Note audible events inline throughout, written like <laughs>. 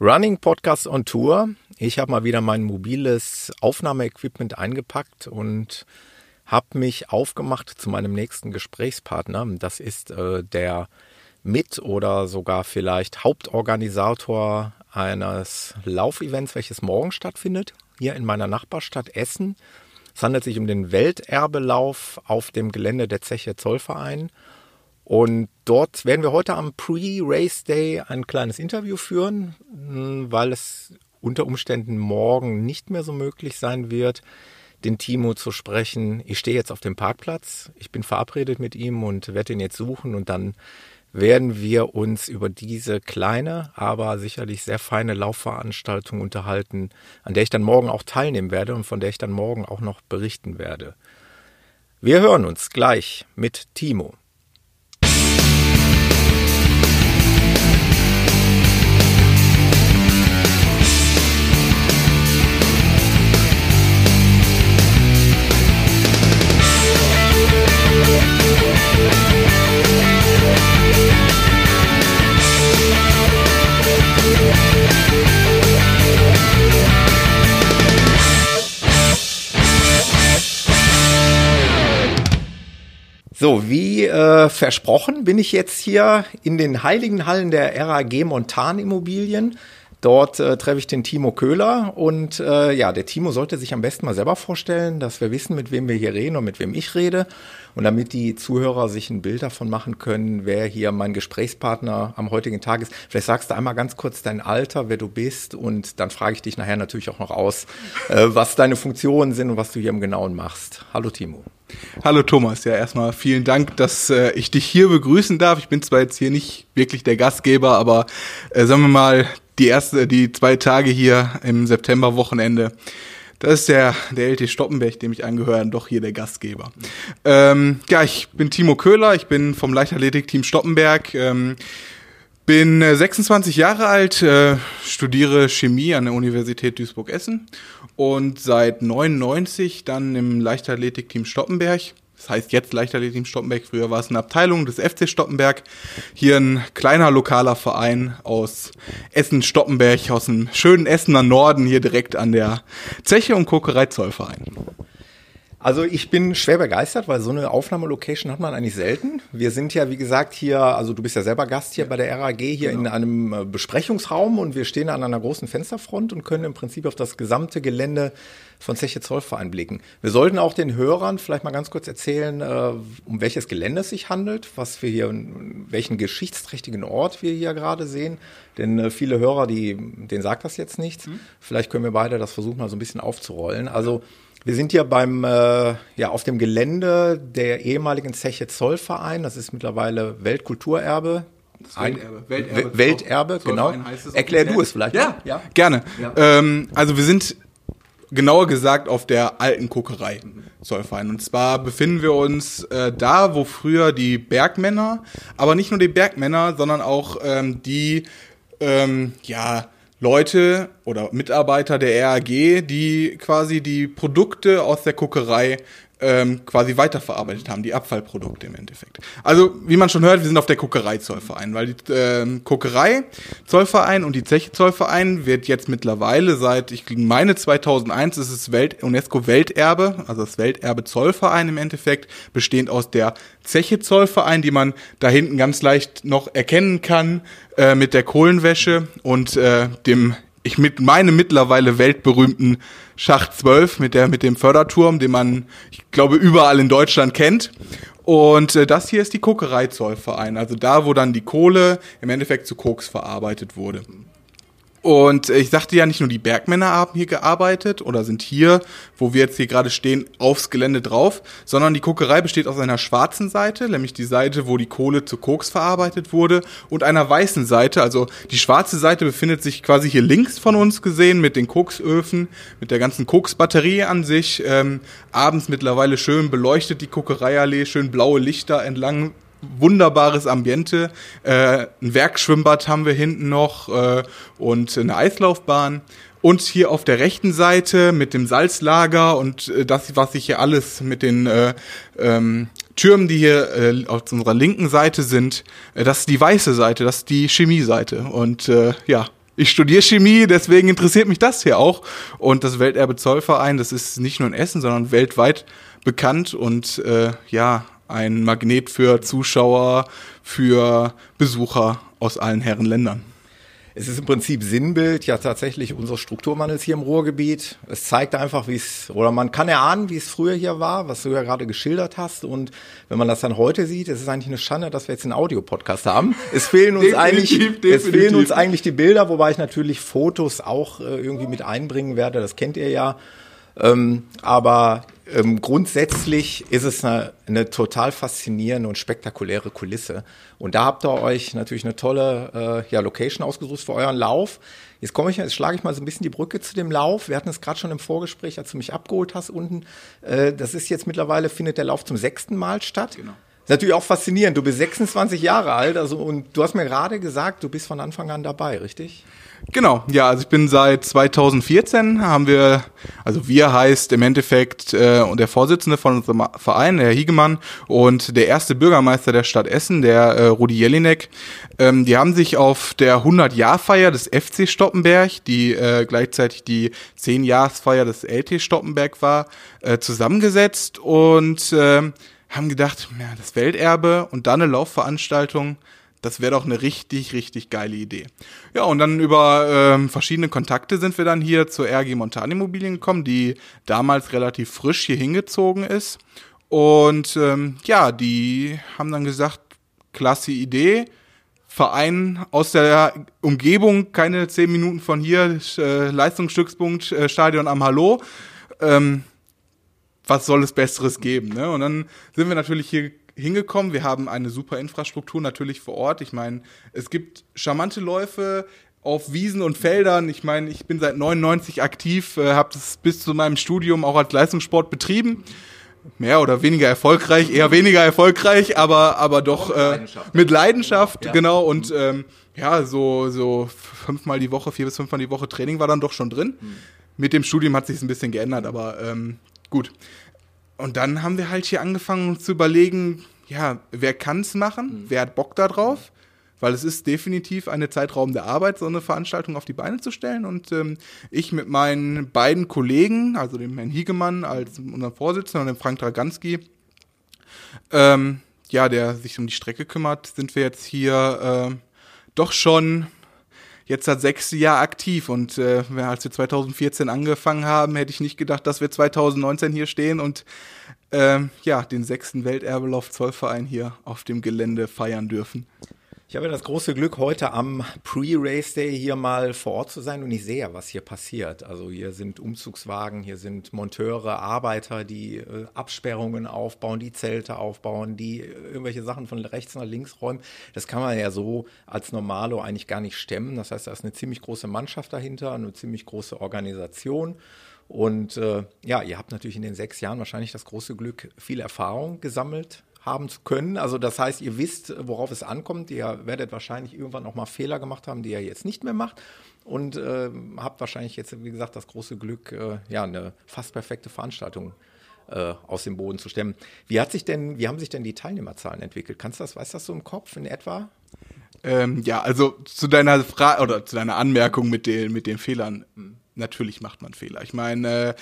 Running Podcast on Tour. Ich habe mal wieder mein mobiles Aufnahmeequipment eingepackt und habe mich aufgemacht zu meinem nächsten Gesprächspartner. Das ist äh, der Mit- oder sogar vielleicht Hauptorganisator eines Laufevents, welches morgen stattfindet, hier in meiner Nachbarstadt Essen. Es handelt sich um den Welterbelauf auf dem Gelände der Zeche Zollverein. Und dort werden wir heute am Pre-Race Day ein kleines Interview führen, hm, weil es unter Umständen morgen nicht mehr so möglich sein wird, den Timo zu sprechen. Ich stehe jetzt auf dem Parkplatz, ich bin verabredet mit ihm und werde ihn jetzt suchen und dann werden wir uns über diese kleine, aber sicherlich sehr feine Laufveranstaltung unterhalten, an der ich dann morgen auch teilnehmen werde und von der ich dann morgen auch noch berichten werde. Wir hören uns gleich mit Timo. So, wie äh, versprochen bin ich jetzt hier in den heiligen Hallen der RAG Montan Immobilien. Dort äh, treffe ich den Timo Köhler und äh, ja, der Timo sollte sich am besten mal selber vorstellen, dass wir wissen, mit wem wir hier reden und mit wem ich rede. Und damit die Zuhörer sich ein Bild davon machen können, wer hier mein Gesprächspartner am heutigen Tag ist. Vielleicht sagst du einmal ganz kurz dein Alter, wer du bist und dann frage ich dich nachher natürlich auch noch aus, äh, was deine Funktionen sind und was du hier im Genauen machst. Hallo Timo. Hallo Thomas, ja erstmal vielen Dank, dass äh, ich dich hier begrüßen darf. Ich bin zwar jetzt hier nicht wirklich der Gastgeber, aber äh, sagen wir mal die erste, die zwei Tage hier im September-Wochenende. Das ist der, der LT Stoppenberg, dem ich angehöre, doch hier der Gastgeber. Ähm, ja, ich bin Timo Köhler, ich bin vom Leichtathletik-Team Stoppenberg. Ähm, bin 26 äh, Jahre alt, äh, studiere Chemie an der Universität Duisburg-Essen und seit 99 dann im Leichtathletik-Team Stoppenberg. Das heißt jetzt Leichtathletik-Team Stoppenberg. Früher war es eine Abteilung des FC Stoppenberg. Hier ein kleiner lokaler Verein aus Essen-Stoppenberg, aus dem schönen Essener Norden, hier direkt an der Zeche und Kokerei Zollverein. Also ich bin schwer begeistert, weil so eine Aufnahmelocation hat man eigentlich selten. Wir sind ja, wie gesagt, hier, also du bist ja selber Gast hier bei der RAG, hier genau. in einem äh, Besprechungsraum und wir stehen an einer großen Fensterfront und können im Prinzip auf das gesamte Gelände von Zeche Zollverein blicken. Wir sollten auch den Hörern vielleicht mal ganz kurz erzählen, äh, um welches Gelände es sich handelt, was wir hier, welchen geschichtsträchtigen Ort wir hier gerade sehen. Denn äh, viele Hörer, die, denen sagt das jetzt nichts. Mhm. Vielleicht können wir beide das versuchen, mal so ein bisschen aufzurollen. Also wir sind hier beim, äh, ja, auf dem Gelände der ehemaligen Zeche Zollverein. Das ist mittlerweile Weltkulturerbe. Welterbe. Welterbe, Welterbe genau. Erklär du es vielleicht. Ja, ja. gerne. Ja. Ähm, also wir sind genauer gesagt auf der alten Kokerei Zollverein. Und zwar befinden wir uns äh, da, wo früher die Bergmänner, aber nicht nur die Bergmänner, sondern auch ähm, die, ähm, ja, Leute oder Mitarbeiter der RAG, die quasi die Produkte aus der Kokerei ähm, quasi weiterverarbeitet haben, die Abfallprodukte im Endeffekt. Also, wie man schon hört, wir sind auf der Kokerei-Zollverein, weil die ähm, Kokerei-Zollverein und die Zeche-Zollverein wird jetzt mittlerweile seit, ich meine 2001, ist es Welt UNESCO-Welterbe, also das Welterbe-Zollverein im Endeffekt, bestehend aus der Zeche-Zollverein, die man da hinten ganz leicht noch erkennen kann, äh, mit der Kohlenwäsche und äh, dem ich mit meinem mittlerweile weltberühmten Schacht 12 mit der mit dem Förderturm, den man ich glaube überall in Deutschland kennt. Und äh, das hier ist die Kokereizollverein, also da, wo dann die Kohle im Endeffekt zu Koks verarbeitet wurde. Und ich sagte ja, nicht nur die Bergmänner haben hier gearbeitet oder sind hier, wo wir jetzt hier gerade stehen, aufs Gelände drauf, sondern die Kokerei besteht aus einer schwarzen Seite, nämlich die Seite, wo die Kohle zu Koks verarbeitet wurde, und einer weißen Seite. Also die schwarze Seite befindet sich quasi hier links von uns gesehen mit den Koksöfen, mit der ganzen Koksbatterie an sich. Ähm, abends mittlerweile schön beleuchtet die Kokereiallee, schön blaue Lichter entlang wunderbares Ambiente. Äh, ein Werkschwimmbad haben wir hinten noch äh, und eine Eislaufbahn. Und hier auf der rechten Seite mit dem Salzlager und äh, das, was ich hier alles mit den äh, ähm, Türmen, die hier äh, auf unserer linken Seite sind, äh, das ist die weiße Seite, das ist die Chemieseite. Und äh, ja, ich studiere Chemie, deswegen interessiert mich das hier auch. Und das Welterbe Zollverein, das ist nicht nur in Essen, sondern weltweit bekannt und äh, ja, ein Magnet für Zuschauer, für Besucher aus allen Herren Ländern. Es ist im Prinzip Sinnbild ja tatsächlich unseres Strukturwandels hier im Ruhrgebiet. Es zeigt einfach, wie es, oder man kann erahnen, wie es früher hier war, was du ja gerade geschildert hast. Und wenn man das dann heute sieht, es ist eigentlich eine Schande, dass wir jetzt einen Audiopodcast haben. Es fehlen uns eigentlich, definitiv. es fehlen uns eigentlich die Bilder, wobei ich natürlich Fotos auch äh, irgendwie mit einbringen werde. Das kennt ihr ja. Ähm, aber ähm, grundsätzlich ist es eine, eine, total faszinierende und spektakuläre Kulisse. Und da habt ihr euch natürlich eine tolle äh, ja, Location ausgesucht für euren Lauf. Jetzt komme ich, jetzt schlage ich mal so ein bisschen die Brücke zu dem Lauf. Wir hatten es gerade schon im Vorgespräch, als du mich abgeholt hast unten. Äh, das ist jetzt mittlerweile findet der Lauf zum sechsten Mal statt. Genau. ist natürlich auch faszinierend. Du bist 26 Jahre alt, also und du hast mir gerade gesagt, du bist von Anfang an dabei, richtig? Genau, ja, also ich bin seit 2014 haben wir, also wir heißt im Endeffekt äh, und der Vorsitzende von unserem Verein, Herr Hiegemann und der erste Bürgermeister der Stadt Essen, der äh, Rudi Jelinek, ähm, die haben sich auf der 100-Jahr-Feier des FC Stoppenberg, die äh, gleichzeitig die 10-Jahres-Feier des LT Stoppenberg war, äh, zusammengesetzt und äh, haben gedacht, ja, das Welterbe und dann eine Laufveranstaltung, das wäre doch eine richtig, richtig geile Idee. Ja, und dann über ähm, verschiedene Kontakte sind wir dann hier zur RG Montan Immobilien gekommen, die damals relativ frisch hier hingezogen ist. Und ähm, ja, die haben dann gesagt, klasse Idee. Verein aus der Umgebung, keine zehn Minuten von hier, äh, Leistungsstückspunkt, äh, Stadion am Hallo. Ähm, was soll es Besseres geben? Ne? Und dann sind wir natürlich hier hingekommen. Wir haben eine super Infrastruktur natürlich vor Ort. Ich meine, es gibt charmante Läufe auf Wiesen und Feldern. Ich meine, ich bin seit 99 aktiv, äh, habe das bis zu meinem Studium auch als Leistungssport betrieben. Mehr oder weniger erfolgreich, eher weniger erfolgreich, aber aber doch äh, Leidenschaft. mit Leidenschaft, genau. Ja. genau. Und mhm. ähm, ja, so so fünfmal die Woche, vier bis fünfmal die Woche Training war dann doch schon drin. Mhm. Mit dem Studium hat sich ein bisschen geändert, aber ähm, gut. Und dann haben wir halt hier angefangen zu überlegen, ja, wer kann es machen? Mhm. Wer hat Bock darauf? Weil es ist definitiv eine Zeitraum der Arbeit, so eine Veranstaltung auf die Beine zu stellen. Und ähm, ich mit meinen beiden Kollegen, also dem Herrn Hiegemann als unserem Vorsitzenden und dem Frank Draganski, ähm, ja, der sich um die Strecke kümmert, sind wir jetzt hier äh, doch schon jetzt seit sechs Jahren aktiv und äh, als wir 2014 angefangen haben, hätte ich nicht gedacht, dass wir 2019 hier stehen und ähm, ja, den sechsten Welterbelauf Zollverein hier auf dem Gelände feiern dürfen. Ich habe das große Glück, heute am Pre-Race Day hier mal vor Ort zu sein und ich sehe ja, was hier passiert. Also hier sind Umzugswagen, hier sind Monteure, Arbeiter, die äh, Absperrungen aufbauen, die Zelte aufbauen, die äh, irgendwelche Sachen von rechts nach links räumen. Das kann man ja so als Normalo eigentlich gar nicht stemmen. Das heißt, da ist eine ziemlich große Mannschaft dahinter, eine ziemlich große Organisation. Und äh, ja, ihr habt natürlich in den sechs Jahren wahrscheinlich das große Glück, viel Erfahrung gesammelt haben zu können. Also das heißt, ihr wisst, worauf es ankommt. Ihr werdet wahrscheinlich irgendwann auch mal Fehler gemacht haben, die ihr jetzt nicht mehr macht. Und äh, habt wahrscheinlich jetzt, wie gesagt, das große Glück, äh, ja, eine fast perfekte Veranstaltung äh, aus dem Boden zu stemmen. Wie hat sich denn, wie haben sich denn die Teilnehmerzahlen entwickelt? Kannst du das, weißt du das so im Kopf in etwa? Ähm, ja, also zu deiner Frage oder zu deiner Anmerkung mit den, mit den Fehlern. Natürlich macht man Fehler. Ich meine, äh,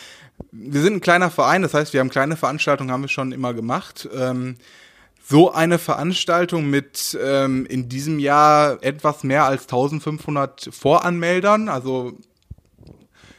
wir sind ein kleiner Verein, das heißt, wir haben kleine Veranstaltungen, haben wir schon immer gemacht. Ähm, so eine Veranstaltung mit ähm, in diesem Jahr etwas mehr als 1500 Voranmeldern, also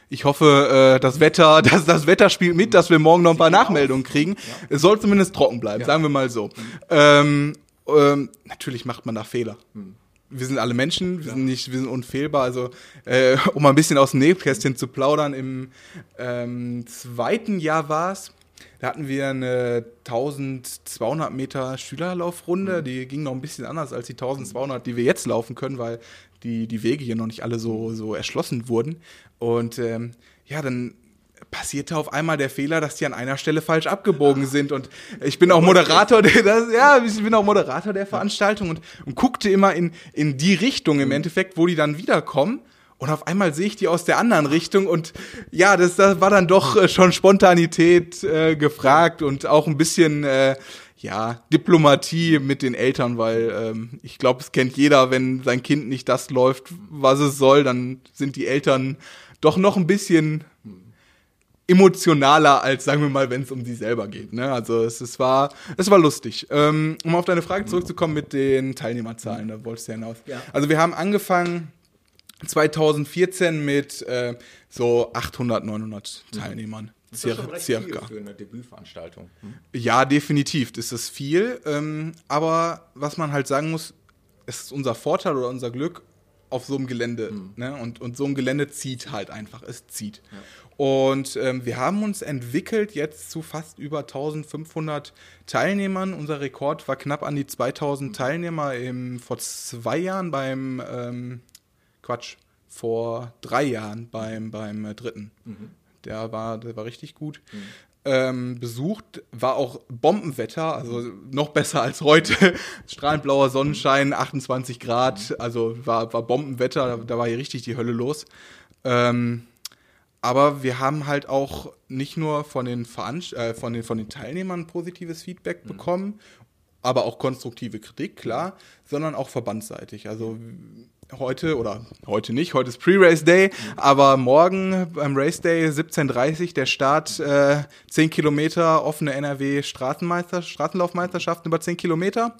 ich hoffe, äh, das Wetter, <laughs> das, das Wetter spielt mit, dass wir morgen noch ein paar Nachmeldungen kriegen. Ja. Es soll zumindest trocken bleiben, ja. sagen wir mal so. Mhm. Ähm, ähm, natürlich macht man da Fehler. Mhm wir sind alle Menschen, wir ja. sind nicht, wir sind unfehlbar. Also, äh, um mal ein bisschen aus dem Nähkästchen zu plaudern, im ähm, zweiten Jahr war es, da hatten wir eine 1200 Meter Schülerlaufrunde, mhm. die ging noch ein bisschen anders als die 1200, die wir jetzt laufen können, weil die, die Wege hier noch nicht alle so, so erschlossen wurden. Und ähm, ja, dann passierte auf einmal der Fehler, dass die an einer Stelle falsch abgebogen sind. Und ich bin auch Moderator der, das, ja, ich bin auch Moderator der Veranstaltung und, und guckte immer in, in die Richtung im. Endeffekt, wo die dann wiederkommen. Und auf einmal sehe ich die aus der anderen Richtung und ja, das, das war dann doch äh, schon Spontanität äh, gefragt und auch ein bisschen, äh, ja, Diplomatie mit den Eltern, weil ähm, ich glaube, es kennt jeder, wenn sein Kind nicht das läuft, was es soll, dann sind die Eltern doch noch ein bisschen emotionaler als, sagen wir mal, wenn es um sie selber geht. Ne? Also es, es, war, es war lustig. Ähm, um auf deine Frage zurückzukommen mit den Teilnehmerzahlen, da wolltest du hinaus. Ja. Also wir haben angefangen 2014 mit äh, so 800, 900 mhm. Teilnehmern. Das ist schon recht circa. Viel für eine Debütveranstaltung. Hm? Ja, definitiv. Das ist viel. Ähm, aber was man halt sagen muss, es ist unser Vorteil oder unser Glück auf so einem Gelände. Mhm. Ne? Und, und so ein Gelände zieht halt einfach. Es zieht. Ja. Und ähm, wir haben uns entwickelt jetzt zu fast über 1500 Teilnehmern. Unser Rekord war knapp an die 2000 Teilnehmer im, vor zwei Jahren beim, ähm, Quatsch, vor drei Jahren beim, beim äh, dritten. Mhm. Der, war, der war richtig gut. Mhm. Ähm, besucht, war auch Bombenwetter, also noch besser als heute. <laughs> Strahlend blauer Sonnenschein, 28 Grad, also war, war Bombenwetter, da, da war hier richtig die Hölle los. Ähm, aber wir haben halt auch nicht nur von den, Veranst äh, von den, von den Teilnehmern positives Feedback mhm. bekommen, aber auch konstruktive Kritik, klar, sondern auch verbandsseitig. Also heute oder heute nicht, heute ist Pre-Race Day, mhm. aber morgen beim Race Day 17.30 der Start, äh, 10 Kilometer offene NRW Straßenmeister, Straßenlaufmeisterschaften über 10 Kilometer.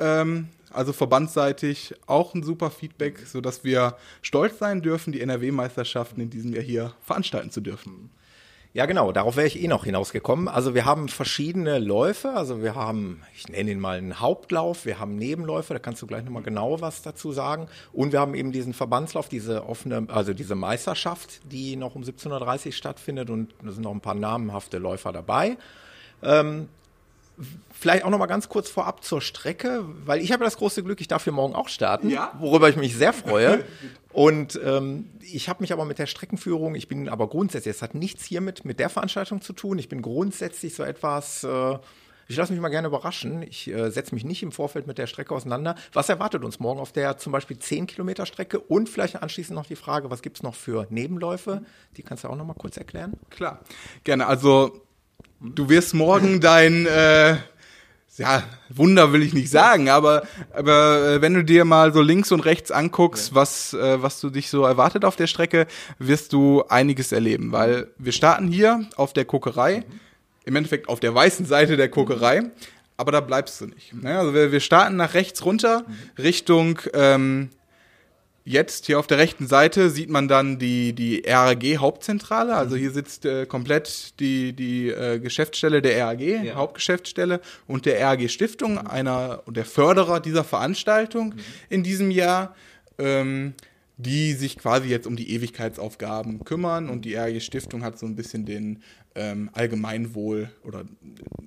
Ähm, also verbandsseitig auch ein super Feedback, sodass wir stolz sein dürfen, die NRW-Meisterschaften in diesem Jahr hier veranstalten zu dürfen. Ja, genau, darauf wäre ich eh noch hinausgekommen. Also wir haben verschiedene Läufe, also wir haben, ich nenne ihn mal einen Hauptlauf, wir haben Nebenläufe, da kannst du gleich nochmal genau was dazu sagen. Und wir haben eben diesen Verbandslauf, diese offene, also diese Meisterschaft, die noch um 17.30 Uhr stattfindet und da sind noch ein paar namenhafte Läufer dabei. Ähm, Vielleicht auch noch mal ganz kurz vorab zur Strecke, weil ich habe das große Glück, ich darf hier morgen auch starten, ja? worüber ich mich sehr freue. <laughs> Und ähm, ich habe mich aber mit der Streckenführung, ich bin aber grundsätzlich, es hat nichts hiermit mit der Veranstaltung zu tun. Ich bin grundsätzlich so etwas, äh, ich lasse mich mal gerne überraschen. Ich äh, setze mich nicht im Vorfeld mit der Strecke auseinander. Was erwartet uns morgen auf der zum Beispiel 10 Kilometer Strecke? Und vielleicht anschließend noch die Frage, was gibt es noch für Nebenläufe? Die kannst du auch noch mal kurz erklären. Klar, gerne. Also du wirst morgen dein äh, ja, Wunder will ich nicht sagen, aber, aber äh, wenn du dir mal so links und rechts anguckst, was, äh, was du dich so erwartet auf der Strecke, wirst du einiges erleben, weil wir starten hier auf der Kokerei, im Endeffekt auf der weißen Seite der Kokerei, aber da bleibst du nicht. Ne? Also wir, wir starten nach rechts runter. Richtung ähm, Jetzt hier auf der rechten Seite sieht man dann die, die RAG-Hauptzentrale. Also hier sitzt äh, komplett die, die äh, Geschäftsstelle der RAG, ja. Hauptgeschäftsstelle und der RAG Stiftung, mhm. einer der Förderer dieser Veranstaltung mhm. in diesem Jahr. Ähm, die sich quasi jetzt um die Ewigkeitsaufgaben kümmern und die RG Stiftung hat so ein bisschen den ähm, Allgemeinwohl oder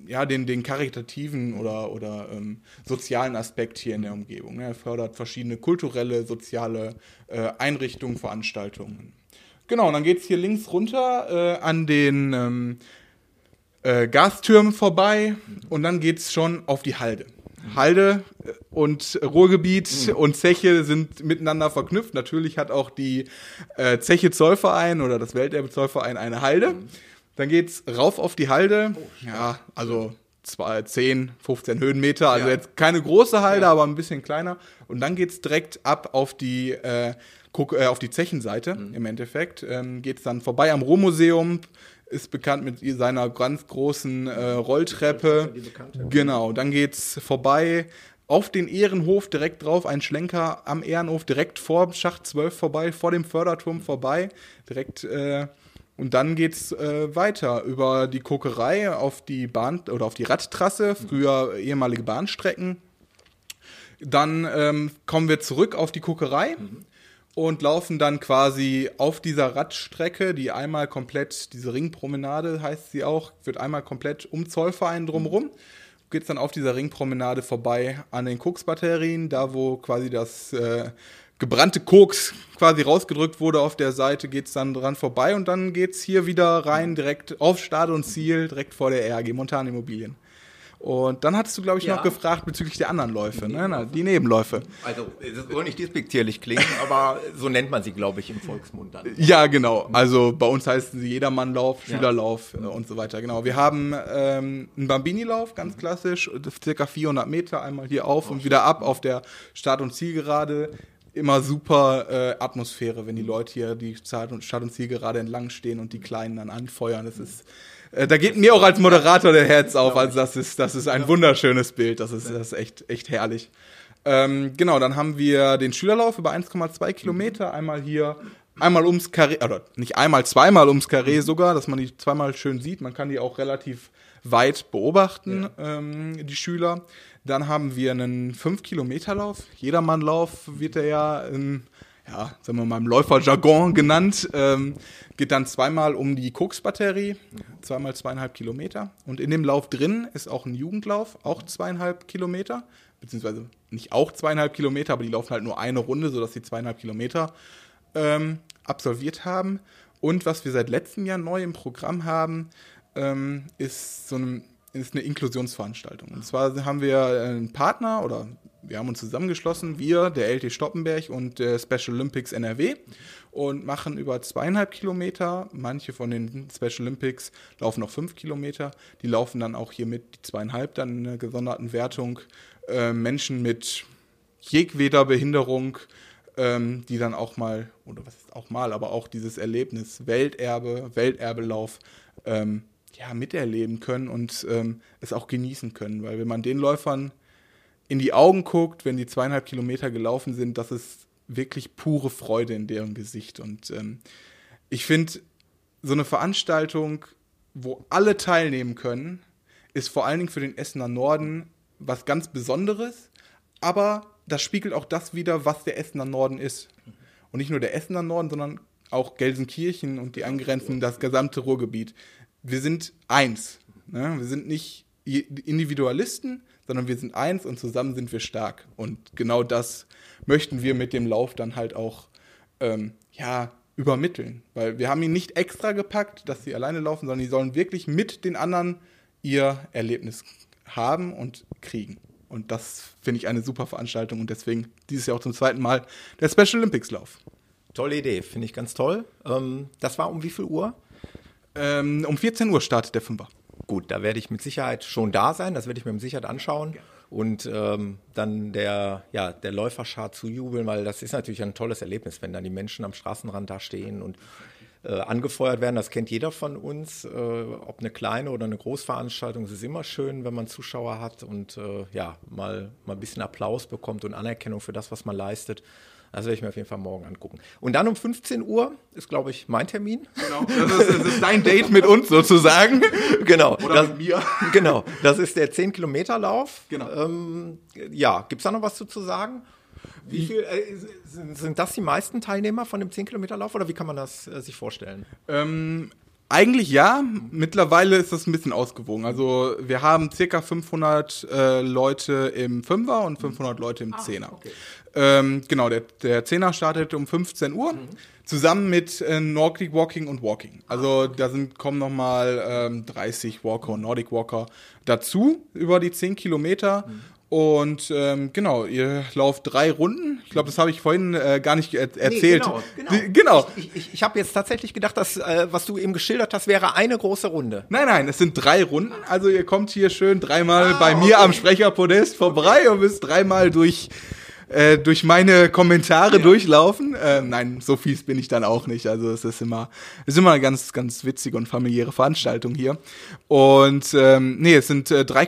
ja, den, den karitativen oder, oder ähm, sozialen Aspekt hier in der Umgebung. Ne? Er fördert verschiedene kulturelle, soziale äh, Einrichtungen, Veranstaltungen. Genau, und dann geht es hier links runter äh, an den ähm, äh, Gastürmen vorbei und dann geht es schon auf die Halde. Halde und Ruhrgebiet mhm. und Zeche sind miteinander verknüpft. Natürlich hat auch die äh, Zeche Zollverein oder das Welterbe Zollverein eine Halde. Mhm. Dann geht's rauf auf die Halde. Oh, ja, also zwei, 10, 15 Höhenmeter. Also ja. jetzt keine große Halde, ja. aber ein bisschen kleiner. Und dann geht's direkt ab auf die, äh, äh auf die Zechenseite mhm. im Endeffekt. Ähm, geht's dann vorbei am Ruhrmuseum ist bekannt mit seiner ganz großen äh, Rolltreppe. Genau, dann geht's vorbei auf den Ehrenhof direkt drauf, ein Schlenker am Ehrenhof direkt vor Schacht 12 vorbei, vor dem Förderturm vorbei, direkt äh, und dann geht's äh, weiter über die Kokerei auf die Bahn oder auf die Radtrasse, früher ehemalige Bahnstrecken. Dann ähm, kommen wir zurück auf die Kokerei. Mhm und laufen dann quasi auf dieser Radstrecke, die einmal komplett, diese Ringpromenade heißt sie auch, wird einmal komplett um Zollverein drumherum. Geht es dann auf dieser Ringpromenade vorbei an den Koksbatterien, da wo quasi das äh, gebrannte Koks quasi rausgedrückt wurde auf der Seite, geht es dann dran vorbei und dann geht es hier wieder rein, direkt auf Start und Ziel, direkt vor der RG Montanimmobilien. Und dann hattest du, glaube ich, Ja. noch gefragt bezüglich der anderen Läufe, ne? Na, die Nebenläufe. Also, es soll nicht despektierlich klingen, aber so nennt man sie, glaube ich, im Volksmund dann. Ja, genau. Also bei uns heißen sie Jedermannlauf, Ja. Schülerlauf äh, und so weiter. Genau. Wir haben ähm, einen Bambini-Lauf, ganz klassisch, circa 400 Meter, einmal hier auf und wieder ab auf der Start- und Zielgerade. Immer super äh, Atmosphäre, wenn die Leute hier die Start- und, Start und Zielgerade entlang stehen und die Kleinen dann anfeuern. Das ist äh, da geht mir auch als Moderator der Herz auf. Also das ist, das ist ein wunderschönes Bild. Das ist, das ist echt, echt herrlich. Ähm, genau, dann haben wir den Schülerlauf über 1,2 Kilometer. Einmal hier, einmal ums Karree, oder nicht einmal, zweimal ums Karree sogar, dass man die zweimal schön sieht. Man kann die auch relativ weit beobachten, ähm, die Schüler. Dann haben wir einen 5-Kilometer-Lauf. Jedermannlauf wird er ja im, ja, sagen wir mal, im Läuferjargon genannt. Ähm, geht dann zweimal um die Koks-Batterie, zweimal zweieinhalb Kilometer. Und in dem Lauf drin ist auch ein Jugendlauf, auch zweieinhalb Kilometer. Beziehungsweise nicht auch zweieinhalb Kilometer, aber die laufen halt nur eine Runde, sodass sie zweieinhalb Kilometer ähm, absolviert haben. Und was wir seit letztem Jahr neu im Programm haben, ähm, ist so ein, ist eine Inklusionsveranstaltung. Und zwar haben wir einen Partner oder wir haben uns zusammengeschlossen, wir, der LT Stoppenberg und der Special Olympics NRW und machen über zweieinhalb Kilometer. Manche von den Special Olympics laufen noch fünf Kilometer. Die laufen dann auch hier mit die zweieinhalb dann in einer gesonderten Wertung. Äh, Menschen mit jegweder Behinderung, ähm, die dann auch mal, oder was ist auch mal, aber auch dieses Erlebnis Welterbe, Welterbelauf ähm, ja, miterleben können und ähm, es auch genießen können. Weil wenn man den Läufern in die Augen guckt, wenn die zweieinhalb Kilometer gelaufen sind, das ist wirklich pure Freude in deren Gesicht. Und ähm, ich finde, so eine Veranstaltung, wo alle teilnehmen können, ist vor allen Dingen für den Essener Norden was ganz Besonderes, aber das spiegelt auch das wider, was der Essener Norden ist. Und nicht nur der Essener Norden, sondern auch Gelsenkirchen und die angrenzenden, das gesamte Ruhrgebiet. Wir sind eins. Ne? Wir sind nicht Individualisten, sondern wir sind eins und zusammen sind wir stark. Und genau das möchten wir mit dem Lauf dann halt auch ähm, ja, übermitteln. Weil wir haben ihn nicht extra gepackt, dass sie alleine laufen, sondern die sollen wirklich mit den anderen ihr Erlebnis haben und kriegen. Und das finde ich eine super Veranstaltung und deswegen dieses Jahr auch zum zweiten Mal der Special Olympics Lauf. Tolle Idee, finde ich ganz toll. Ähm, das war um wie viel Uhr? Ähm, um 14 Uhr startet der Fünfer. Gut, da werde ich mit Sicherheit schon da sein, das werde ich mir mit Sicherheit anschauen und ähm, dann der, ja, der Läuferschar zu jubeln, weil das ist natürlich ein tolles Erlebnis, wenn dann die Menschen am Straßenrand da stehen und äh, angefeuert werden. Das kennt jeder von uns, äh, ob eine kleine oder eine Großveranstaltung. Es ist immer schön, wenn man Zuschauer hat und äh, ja, mal, mal ein bisschen Applaus bekommt und Anerkennung für das, was man leistet. Das werde ich mir auf jeden Fall morgen angucken. Und dann um 15 Uhr ist, glaube ich, mein Termin. Genau, das ist, das ist dein Date mit uns sozusagen. <laughs> genau. Oder das, mit mir. <laughs> Genau, das ist der 10-Kilometer-Lauf. Genau. Ähm, ja, gibt es da noch was zu, zu sagen? Wie viel, äh, sind, sind das die meisten Teilnehmer von dem 10-Kilometer-Lauf oder wie kann man das äh, sich vorstellen? Ähm, eigentlich ja. Mittlerweile ist das ein bisschen ausgewogen. Also wir haben circa 500 äh, Leute im Fünfer und 500 Leute im Zehner. okay. Ähm, genau, der, der Zehner startet um 15 Uhr zusammen mit äh, Nordic Walking und Walking. Also da sind, kommen nochmal ähm, 30 Walker und Nordic Walker dazu über die 10 Kilometer. Und ähm, genau, ihr lauft drei Runden. Ich glaube, das habe ich vorhin äh, gar nicht er erzählt. Nee, genau, Die- genau. Ich, ich, ich habe jetzt tatsächlich gedacht, dass, äh, was du eben geschildert hast, wäre eine große Runde. Nein, nein, es sind drei Runden. Also ihr kommt hier schön dreimal bei mir am Sprecherpodest vorbei und müsst dreimal durch, äh, durch meine Kommentare durchlaufen. Äh, nein, so fies bin ich dann auch nicht. Also es ist immer, es ist immer eine ganz, ganz witzige und familiäre Veranstaltung hier. Und ähm, nee, es sind äh, 3,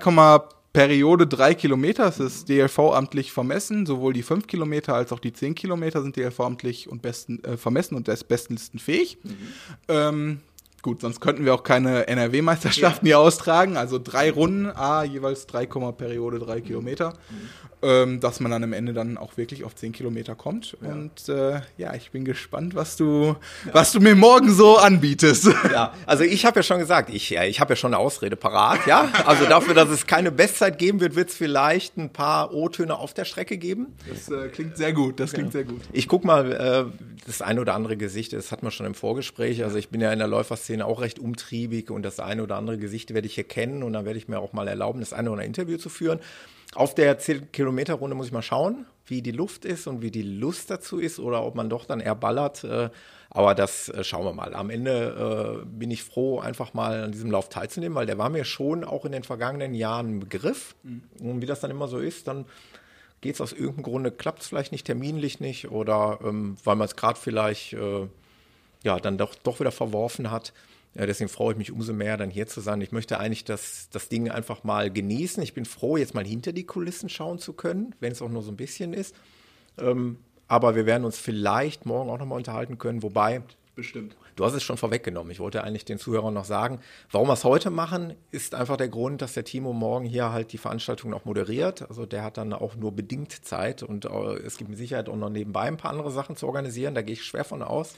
Periode drei Kilometer, es ist DLV-amtlich vermessen, sowohl die fünf Kilometer als auch die zehn Kilometer sind DLV-amtlich und besten, äh, vermessen und des bestensten fähig. Ähm, gut, sonst könnten wir auch keine NRW-Meisterschaften hier austragen. Also drei Runden, A, jeweils 3, Periode, drei Kilometer. Ähm, dass man dann am Ende dann auch wirklich auf 10 Kilometer kommt. Ja. Und äh, ja, ich bin gespannt, was du, ja. was du mir morgen so anbietest. <laughs> Ja, also ich habe ja schon gesagt, ich, ja, ich habe ja schon eine Ausrede parat, ja. Also dafür, dass es keine Bestzeit geben wird, wird es vielleicht ein paar O-Töne auf der Strecke geben. Das äh, klingt sehr gut, das klingt sehr gut. Ich guck mal, äh, das eine oder andere Gesicht, das hat man schon im Vorgespräch. Also ich bin ja in der Läuferszene auch recht umtriebig und das eine oder andere Gesicht werde ich hier kennen und dann werde ich mir auch mal erlauben, das eine oder andere Interview zu führen. Auf der 10-Kilometer-Runde muss ich mal schauen, wie die Luft ist und wie die Lust dazu ist oder ob man doch dann eher ballert. Äh, aber das äh, schauen wir mal. Am Ende äh, bin ich froh, einfach mal an diesem Lauf teilzunehmen, weil der war mir schon auch in den vergangenen Jahren ein Begriff. Mhm. Und wie das dann immer so ist, dann geht es aus irgendeinem Grunde, klappt es vielleicht nicht, terminlich nicht oder ähm, weil man es gerade vielleicht äh, ja, dann doch, doch wieder verworfen hat. Ja, deswegen freue ich mich umso mehr, dann hier zu sein. Ich möchte eigentlich das, das Ding einfach mal genießen. Ich bin froh, jetzt mal hinter die Kulissen schauen zu können, wenn es auch nur so ein bisschen ist. Ähm, aber wir werden uns vielleicht morgen auch nochmal unterhalten können, wobei. Bestimmt. Du hast es schon vorweggenommen. Ich wollte eigentlich den Zuhörern noch sagen, warum wir es heute machen, ist einfach der Grund, dass der Timo morgen hier halt die Veranstaltung noch moderiert. Also der hat dann auch nur bedingt Zeit und äh, es gibt mit Sicherheit auch noch nebenbei ein paar andere Sachen zu organisieren. Da gehe ich schwer von aus.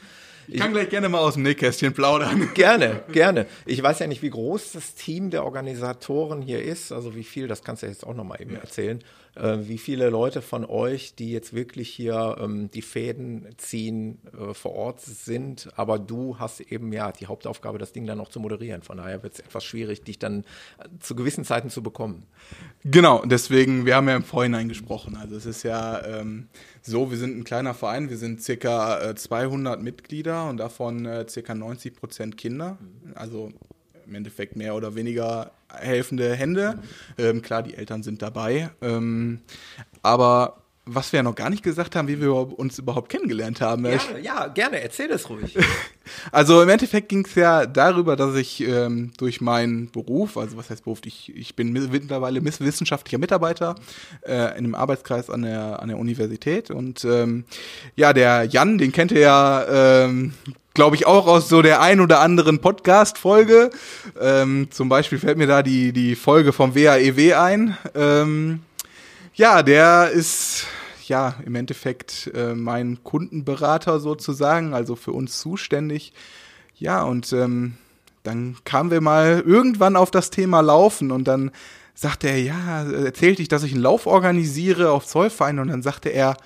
Ich kann gleich gerne mal aus dem Nähkästchen plaudern. <laughs> Gerne, gerne. Ich weiß ja nicht, wie groß das Team der Organisatoren hier ist, also wie viel, das kannst du jetzt auch noch mal eben erzählen, äh, wie viele Leute von euch, die jetzt wirklich hier ähm, die Fäden ziehen, äh, vor Ort sind, aber du hast eben ja die Hauptaufgabe, das Ding dann noch zu moderieren. Von daher wird es etwas schwierig, dich dann äh, zu gewissen Zeiten zu bekommen. Genau, deswegen, wir haben ja im Vorhinein gesprochen. Also es ist ja ähm, so, wir sind ein kleiner Verein, wir sind circa äh, 200 Mitglieder und davon äh, circa 90 Prozent Kinder. Also im Endeffekt mehr oder weniger helfende Hände. Ähm, klar, die Eltern sind dabei. Ähm, aber was wir ja noch gar nicht gesagt haben, wie wir uns überhaupt kennengelernt haben. Ja, ja gerne, erzähl das ruhig. <laughs> also im Endeffekt ging es ja darüber, dass ich ähm, durch meinen Beruf, also was heißt Beruf, ich, ich bin mittlerweile wissenschaftlicher Mitarbeiter äh, in einem Arbeitskreis an der, an der Universität und ähm, ja, der Jan, den kennt ihr ja ähm, glaube ich, auch aus so der ein oder anderen Podcast-Folge. Ähm, zum Beispiel fällt mir da die, die Folge vom WAEW e ein. Ähm, ja, der ist ja im Endeffekt äh, mein Kundenberater sozusagen, also für uns zuständig. Ja, und ähm, dann kamen wir mal irgendwann auf das Thema Laufen und dann sagte er, ja, erzählte ich, dass ich einen Lauf organisiere auf Zollverein und dann sagte er,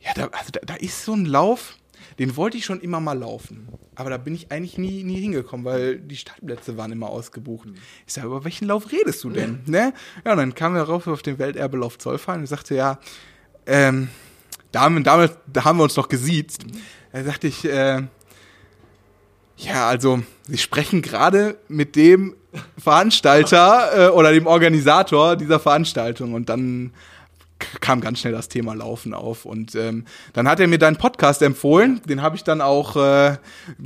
ja, da, also da, da ist so ein Lauf, den wollte ich schon immer mal laufen. Aber da bin ich eigentlich nie, nie hingekommen, weil die Startplätze waren immer ausgebucht. Ich sage, über welchen Lauf redest du denn? <laughs> ne? Ja, und dann kam er rauf auf den Welterbelauf Zollfahren und sagte, ja, ähm, damit, damit, da haben wir uns doch gesiezt. Da sagte ich, äh, ja, also, Sie sprechen gerade mit dem Veranstalter äh, oder dem Organisator dieser Veranstaltung und dann kam ganz schnell das Thema Laufen auf. Und ähm, dann hat er mir deinen Podcast empfohlen. Den habe ich dann auch äh,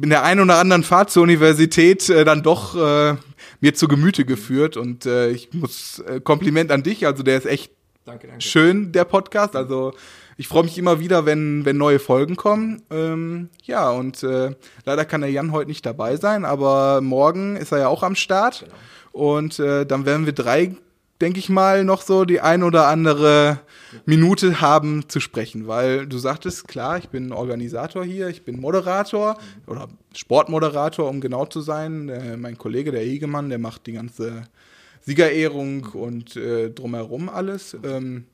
in der einen oder anderen Fahrt zur Universität äh, dann doch äh, mir zu Gemüte geführt. Und äh, ich muss äh, Kompliment an dich. Also der ist echt danke, danke. schön, der Podcast. Also ich freue mich immer wieder, wenn, wenn neue Folgen kommen. Ähm, ja, und äh, leider kann der Jan heute nicht dabei sein, aber morgen ist er ja auch am Start. Genau. Und äh, dann werden wir drei denke ich mal, noch so die ein oder andere Minute haben zu sprechen, weil du sagtest, klar, ich bin Organisator hier, ich bin Moderator oder Sportmoderator, um genau zu sein. Äh, mein Kollege, der Egemann, der macht die ganze Siegerehrung und äh, drumherum alles. Ähm,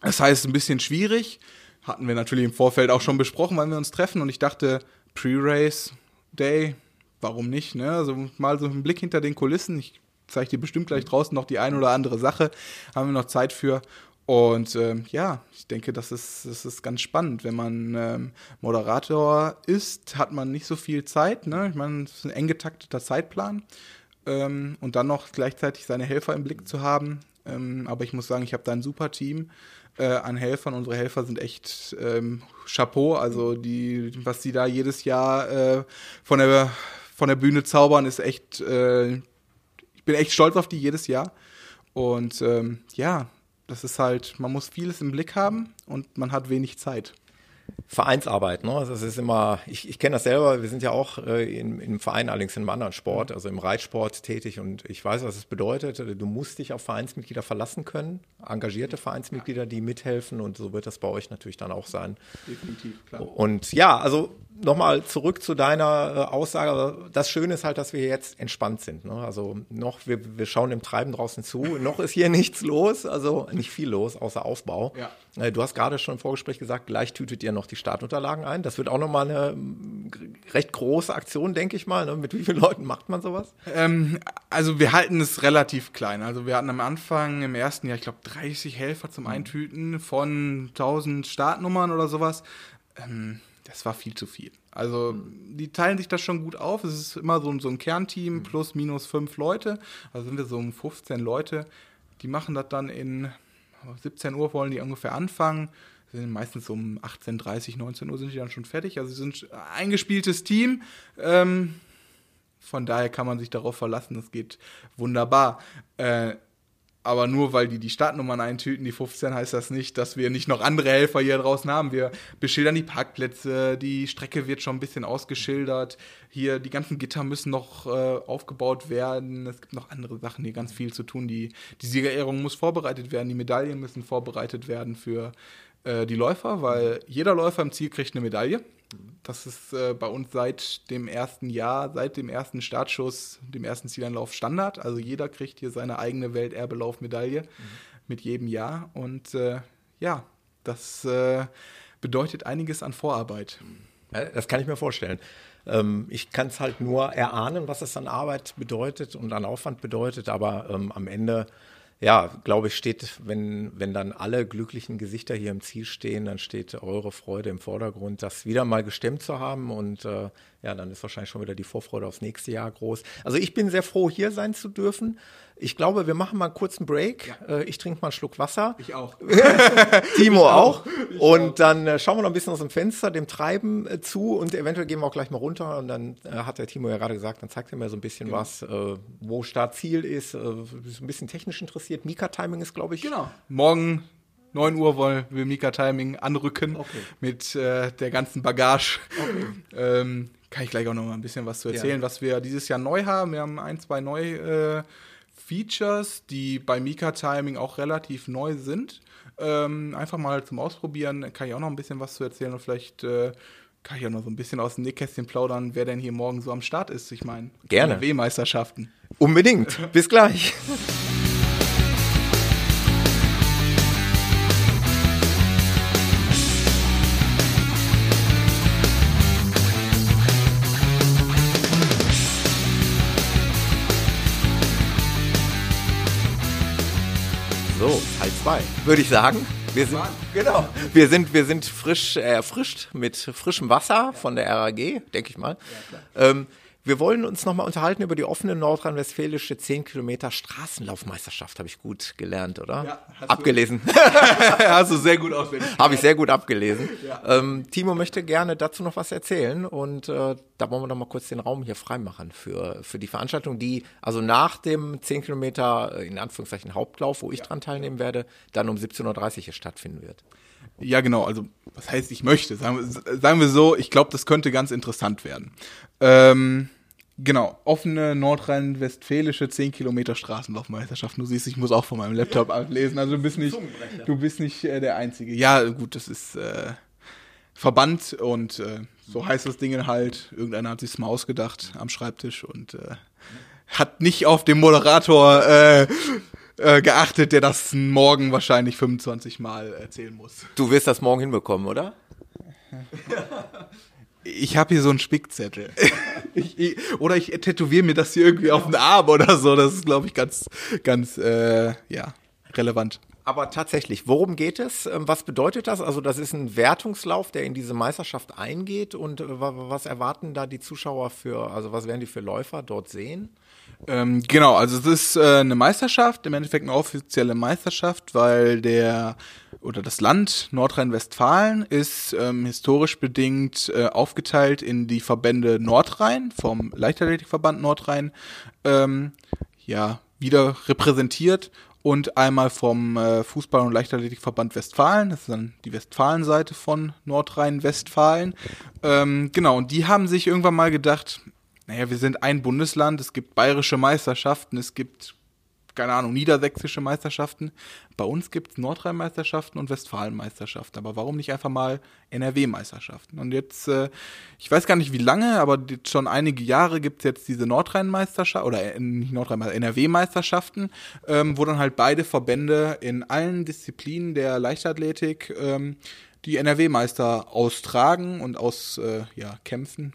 das heißt, ein bisschen schwierig. Hatten wir natürlich im Vorfeld auch schon besprochen, wann wir uns treffen und ich dachte, Pre-Race Day, warum nicht? Ne? Also mal so einen Blick hinter den Kulissen. Ich zeige dir bestimmt gleich draußen noch die ein oder andere Sache. Haben wir noch Zeit für. Und ähm, ja, ich denke, das ist, das ist ganz spannend. Wenn man ähm, Moderator ist, hat man nicht so viel Zeit. Ne? Ich meine, es ist ein eng getakteter Zeitplan. Ähm, und dann noch gleichzeitig seine Helfer im Blick zu haben. Ähm, aber ich muss sagen, ich habe da ein super Team äh, an Helfern. Unsere Helfer sind echt ähm, Chapeau. Also die, was die da jedes Jahr äh, von der von der Bühne zaubern, ist echt äh, ich bin echt stolz auf die jedes Jahr. Und ähm, ja, das ist halt, man muss vieles im Blick haben und man hat wenig Zeit. Vereinsarbeit, ne? Das ist immer, ich, ich kenne das selber, wir sind ja auch äh, in, im Verein, allerdings in einem anderen Sport, also im Reitsport tätig und ich weiß, was es bedeutet. Du musst dich auf Vereinsmitglieder verlassen können, engagierte Vereinsmitglieder, die mithelfen und so wird das bei euch natürlich dann auch sein. Definitiv, klar. Und ja, also nochmal zurück zu deiner äh, Aussage. Das Schöne ist halt, dass wir jetzt entspannt sind. Ne? Also noch, wir, wir schauen dem Treiben draußen zu. <laughs> noch ist hier nichts los, also nicht viel los, außer Aufbau. Ja. Äh, du hast gerade schon im Vorgespräch gesagt, gleich tütet ihr noch die Startunterlagen ein. Das wird auch nochmal eine mm, recht große Aktion, denke ich mal. Ne? Mit wie vielen Leuten macht man sowas? Ähm, also wir halten es relativ klein. Also wir hatten am Anfang im ersten Jahr, ich glaube, 30 Helfer zum mhm. Eintüten von 1000 Startnummern oder sowas. Ähm, das war viel zu viel. Also mhm. die teilen sich das schon gut auf. Es ist immer so, so ein Kernteam mhm. plus minus fünf Leute. Also sind wir so um 15 Leute. Die machen das dann in 17 Uhr wollen die ungefähr anfangen. Sind meistens um 18.30, 19 Uhr sind die dann schon fertig. Also sie sind ein eingespieltes Team. Ähm, von daher kann man sich darauf verlassen, das geht wunderbar. Äh, aber nur weil die die Startnummern eintüten, die 15, heißt das nicht, dass wir nicht noch andere Helfer hier draußen haben. Wir beschildern die Parkplätze, die Strecke wird schon ein bisschen ausgeschildert. Hier, die ganzen Gitter müssen noch äh, aufgebaut werden. Es gibt noch andere Sachen, hier ganz viel zu tun. Die, die Siegerehrung muss vorbereitet werden, die Medaillen müssen vorbereitet werden für äh, die Läufer, weil jeder Läufer im Ziel kriegt eine Medaille. Das ist äh, bei uns seit dem ersten Jahr, seit dem ersten Startschuss, dem ersten Zielanlauf Standard. Also jeder kriegt hier seine eigene Welterbelaufmedaille mhm. mit jedem Jahr. Und äh, ja, das äh, bedeutet einiges an Vorarbeit. Das kann ich mir vorstellen. Ähm, ich kann es halt nur erahnen, was es an Arbeit bedeutet und an Aufwand bedeutet, aber ähm, am Ende ja, glaube ich, steht, wenn, wenn dann alle glücklichen Gesichter hier im Ziel stehen, dann steht eure Freude im Vordergrund, das wieder mal gestemmt zu haben. Und äh, ja, dann ist wahrscheinlich schon wieder die Vorfreude aufs nächste Jahr groß. Also ich bin sehr froh, hier sein zu dürfen. Ich glaube, wir machen mal einen kurzen Break. Ja. Äh, ich trinke mal einen Schluck Wasser. Ich auch. <laughs> Timo ich auch. Ich und auch. dann äh, schauen wir noch ein bisschen aus dem Fenster dem Treiben äh, zu und eventuell gehen wir auch gleich mal runter. Und dann hat der Timo ja gerade gesagt, dann zeigt er mir so ein bisschen genau. was, wo Startziel ist. Ist ein bisschen technisch interessiert. Mika-Timing ist, glaube ich. Genau. Morgen 9 Uhr wollen wir Mika Timing anrücken okay. mit äh, der ganzen Bagage. Okay. Ähm, kann ich gleich auch noch mal ein bisschen was zu erzählen, ja. was wir dieses Jahr neu haben. Wir haben ein, zwei neue äh, Features, die bei Mika Timing auch relativ neu sind. Ähm, einfach mal zum Ausprobieren, kann ich auch noch ein bisschen was zu erzählen und vielleicht äh, kann ich auch noch so ein bisschen aus dem Nähkästchen plaudern, wer denn hier morgen so am Start ist. Ich meine, gerne. W-Meisterschaften. Unbedingt. Bis gleich. <laughs> 2, würde ich sagen. Wir sind, genau, wir sind, wir sind frisch erfrischt mit frischem Wasser von der RAG, denke ich mal. Ja, ähm, wir wollen uns nochmal unterhalten über die offene nordrhein-westfälische 10 Kilometer Straßenlaufmeisterschaft. Habe ich gut gelernt, oder? Ja, hast abgelesen. Du, <laughs> hast du sehr gut auswendig. Habe ich sehr gut abgelesen. Ja. Ähm, Timo möchte gerne dazu noch was erzählen und äh, da wollen wir noch mal kurz den Raum hier freimachen für, für die Veranstaltung, die also nach dem 10 Kilometer, äh, in Anführungszeichen Hauptlauf, wo ich ja. dran teilnehmen werde, dann um 17.30 Uhr hier stattfinden wird. Ja, genau. Also, was heißt, ich möchte? Sagen wir, sagen wir so, ich glaube, das könnte ganz interessant werden. Ähm, genau, offene nordrhein-westfälische 10 Kilometer Straßenlaufmeisterschaft. Du siehst, ich muss auch von meinem Laptop <laughs> ablesen. Also, du bist nicht, du bist nicht äh, der Einzige. Ja, gut, das ist äh, Verband und äh, so heißt das Ding halt. Irgendeiner hat sich's mal ausgedacht am Schreibtisch und äh, hat nicht auf dem Moderator äh, geachtet, der das morgen wahrscheinlich 25 Mal erzählen muss. Du wirst das morgen hinbekommen, oder? Ich habe hier so einen Spickzettel. <laughs> ich, ich, oder ich tätowiere mir das hier irgendwie auf den Arm oder so. Das ist, glaube ich, ganz, ganz, äh, ja, relevant. Aber tatsächlich, worum geht es? Ähm, was bedeutet das? Also das ist ein Wertungslauf, der in diese Meisterschaft eingeht. Und äh, was erwarten da die Zuschauer für, also was werden die für Läufer dort sehen? Ähm, genau, also es ist äh, eine Meisterschaft, im Endeffekt eine offizielle Meisterschaft, weil der oder das Land Nordrhein-Westfalen ist ähm, historisch bedingt äh, aufgeteilt in die Verbände Nordrhein vom Leichtathletikverband Nordrhein ähm, ja wieder repräsentiert und einmal vom äh, Fußball- und Leichtathletikverband Westfalen. Das ist dann die Westfalenseite von Nordrhein-Westfalen. Ähm, genau, und die haben sich irgendwann mal gedacht, naja, wir sind ein Bundesland, es gibt bayerische Meisterschaften, es gibt keine Ahnung, niedersächsische Meisterschaften. Bei uns gibt es Nordrhein-Meisterschaften und Westfalen-Meisterschaften. Aber warum nicht einfach mal NRW-Meisterschaften? Und jetzt, äh, ich weiß gar nicht wie lange, aber schon einige Jahre gibt es jetzt diese Nordrhein-Meisterschaft oder äh, nicht Nordrhein, NRW-Meisterschaften, ähm, wo dann halt beide Verbände in allen Disziplinen der Leichtathletik ähm, die NRW-Meister austragen und aus äh, ja, kämpfen.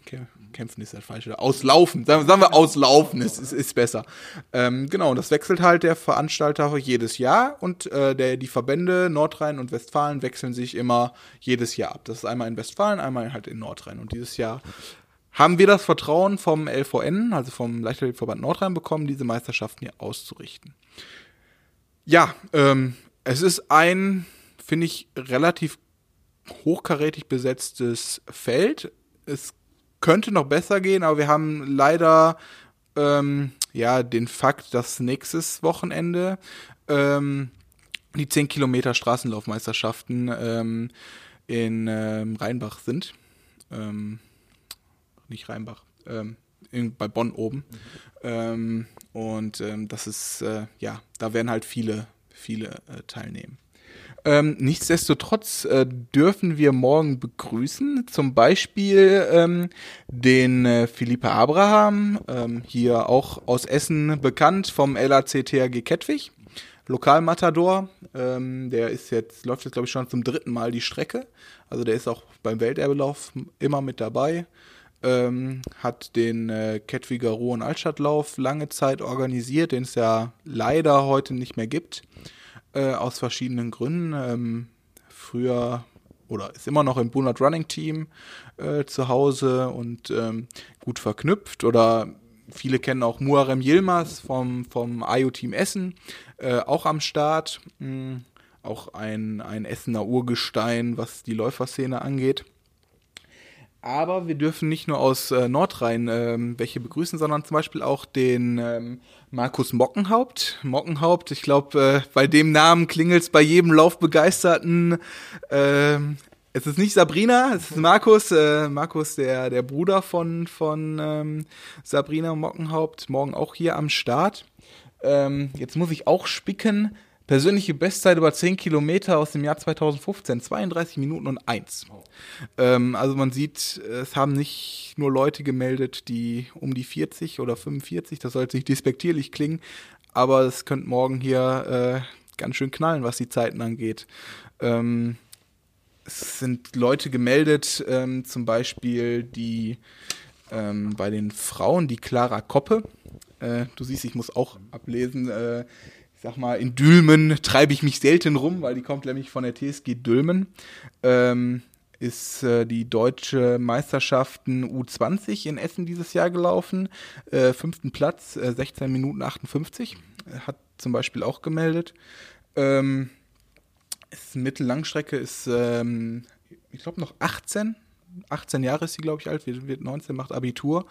Kämpfen ist das falsche. Auslaufen. Sagen, sagen wir auslaufen, ist, ist, ist besser. Ähm, genau, und das wechselt halt der Veranstalter jedes Jahr und äh, der, die Verbände Nordrhein und Westfalen wechseln sich immer jedes Jahr ab. Das ist einmal in Westfalen, einmal halt in Nordrhein. Und dieses Jahr haben wir das Vertrauen vom LVN, also vom Leichtathletikverband Nordrhein, bekommen, diese Meisterschaften hier auszurichten. Ja, ähm, es ist ein, finde ich, relativ hochkarätig besetztes Feld. Es könnte noch besser gehen, aber wir haben leider ähm, ja den Fakt, dass nächstes Wochenende ähm, die 10 Kilometer Straßenlaufmeisterschaften ähm, in ähm, Rheinbach sind. Ähm, nicht Rheinbach, ähm, in, bei Bonn oben. Mhm. und das ist, äh, ja, da werden halt viele, viele äh, teilnehmen. Ähm, nichtsdestotrotz äh, dürfen wir morgen begrüßen, zum Beispiel ähm, den äh, Philippe Abraham, ähm, hier auch aus Essen bekannt vom LAC THG Kettwig, Lokalmatador. Ähm, der ist jetzt, läuft jetzt glaube ich schon zum dritten Mal die Strecke. Also der ist auch beim Welterbelauf immer mit dabei. Ähm, hat den äh, Kettwiger Ruhr- und Altstadtlauf lange Zeit organisiert, den es ja leider heute nicht mehr gibt. Äh, aus verschiedenen Gründen. Ähm, früher oder ist immer noch im Bunat Running Team äh, zu Hause und ähm, gut verknüpft. Oder viele kennen auch Muarem Yilmaz vom, vom IO Team Essen, äh, auch am Start. Mhm. Auch ein, ein Essener Urgestein, was die Läuferszene angeht. Aber wir dürfen nicht nur aus äh, Nordrhein ähm, welche begrüßen, sondern zum Beispiel auch den ähm, Markus Mockenhaupt. Mockenhaupt, ich glaube, äh, bei dem Namen klingelt es bei jedem Laufbegeisterten. Äh, es ist nicht Sabrina, es ist Markus. Äh, Markus, der, der Bruder von, von ähm, Sabrina Mockenhaupt, morgen auch hier am Start. Ähm, jetzt muss ich auch spicken. Persönliche Bestzeit über 10 Kilometer aus dem Jahr 2015, 32 Minuten und 1. Ähm, also man sieht, es haben nicht nur Leute gemeldet, die um die 40 oder 45, das sollte nicht despektierlich klingen, aber es könnte morgen hier äh, ganz schön knallen, was die Zeiten angeht. Ähm, es sind Leute gemeldet, ähm, zum Beispiel die ähm, bei den Frauen, die Clara Koppe, äh, du siehst, ich muss auch ablesen, äh, ich sag mal, in Dülmen treibe ich mich selten rum, weil die kommt nämlich von der TSG Dülmen. Ähm, ist äh, die deutsche Meisterschaften U20 in Essen dieses Jahr gelaufen. Äh, fünften Platz, äh, 16 Minuten 58. Hat zum Beispiel auch gemeldet. Ähm, ist Mittellangstrecke ist, ähm, ich glaube, noch 18. 18 Jahre ist sie, glaube ich, alt, wird 19, macht Abitur.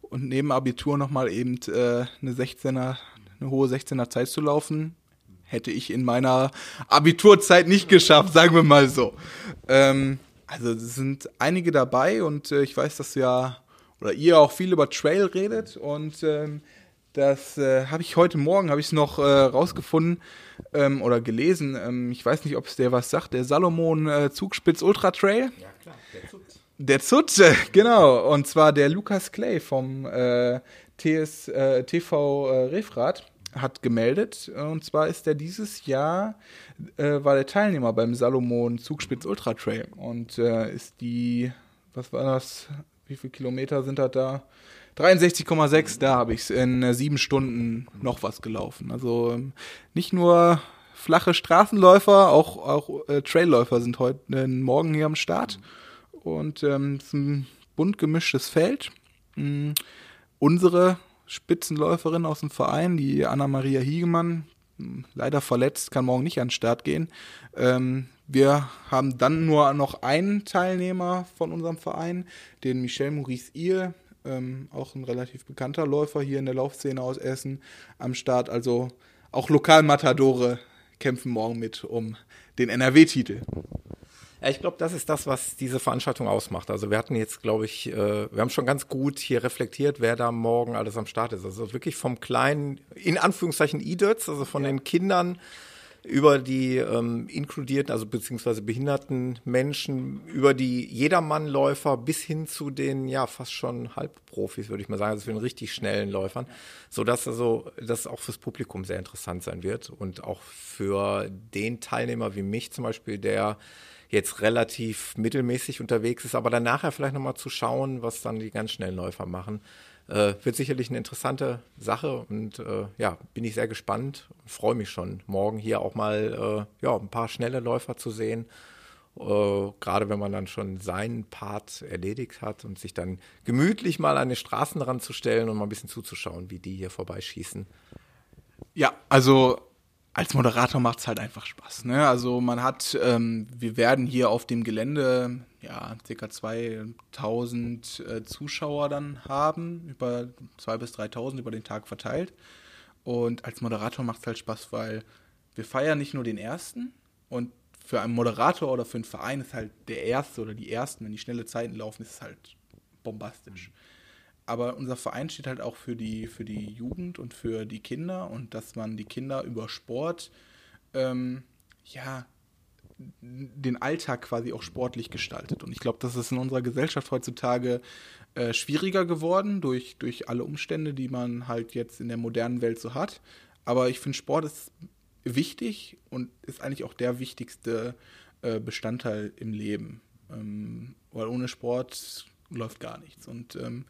Und neben Abitur nochmal eben äh, eine 16er eine hohe 16er Zeit zu laufen, hätte ich in meiner Abiturzeit nicht geschafft, sagen wir mal so. Ähm, also es sind einige dabei und äh, ich weiß, dass ja oder ihr auch viel über Trail redet und ähm, das äh, habe ich heute Morgen habe ich es noch äh, rausgefunden ähm, oder gelesen. Ähm, ich weiß nicht, ob es der was sagt. Der Salomon äh, Zugspitz Ultra Trail. Ja klar, der Zut. Der Zut, genau. Und zwar der Lukas Clay vom äh, TS, äh, TV äh, Refrat hat gemeldet. Und zwar ist er dieses Jahr, äh, war der Teilnehmer beim Salomon Zugspitz Ultra Trail. Und äh, ist die, was war das? Wie viele Kilometer sind das da? 63,6, da habe ich es in äh, sieben Stunden noch was gelaufen. Also ähm, nicht nur flache Straßenläufer, auch, auch äh, Trailläufer sind heute äh, morgen hier am Start. Und ähm, es ist ein bunt gemischtes Feld. Mhm. Unsere Spitzenläuferin aus dem Verein, die Anna-Maria Hiegemann, leider verletzt, kann morgen nicht an den Start gehen. Ähm, wir haben dann nur noch einen Teilnehmer von unserem Verein, den Michel Maurice Ihr, ähm, auch ein relativ bekannter Läufer hier in der Laufszene aus Essen, am Start. Also auch Lokalmatadore kämpfen morgen mit um den NRW-Titel. Ja, ich glaube, das ist das, was diese Veranstaltung ausmacht. Also wir hatten jetzt, glaube ich, äh, wir haben schon ganz gut hier reflektiert, wer da morgen alles am Start ist. Also wirklich vom kleinen, in Anführungszeichen E-Dirts, also von ja. den Kindern über die ähm, inkludierten, also beziehungsweise behinderten Menschen, über die Jedermannläufer bis hin zu den ja fast schon Halbprofis, würde ich mal sagen, also für den richtig schnellen Läufern, so dass also das auch fürs Publikum sehr interessant sein wird und auch für den Teilnehmer wie mich zum Beispiel, der jetzt relativ mittelmäßig unterwegs ist, aber dann nachher vielleicht nochmal zu schauen, was dann die ganz schnellen Läufer machen. Äh, wird sicherlich eine interessante Sache und äh, ja, bin ich sehr gespannt und freue mich schon, morgen hier auch mal äh, ja, ein paar schnelle Läufer zu sehen. Äh, gerade wenn man dann schon seinen Part erledigt hat und sich dann gemütlich mal an den Straßenrand zu stellen und mal ein bisschen zuzuschauen, wie die hier vorbeischießen. Ja, also als Moderator macht es halt einfach Spaß. Ne? Also man hat, ähm, wir werden hier auf dem Gelände ja ca. 2000 äh, Zuschauer dann haben, über 2.000 bis 3.000 über den Tag verteilt. Und als Moderator macht es halt Spaß, weil wir feiern nicht nur den ersten und für einen Moderator oder für einen Verein ist halt der erste oder die ersten, wenn die schnelle Zeiten laufen, ist es halt bombastisch. Mhm aber unser Verein steht halt auch für die, für die Jugend und für die Kinder und dass man die Kinder über Sport, ähm, ja, den Alltag quasi auch sportlich gestaltet. Und ich glaube, das ist in unserer Gesellschaft heutzutage äh, schwieriger geworden durch, durch alle Umstände, die man halt jetzt in der modernen Welt so hat. Aber ich finde, Sport ist wichtig und ist eigentlich auch der wichtigste äh, Bestandteil im Leben. Ähm, weil ohne Sport läuft gar nichts. Und ähm,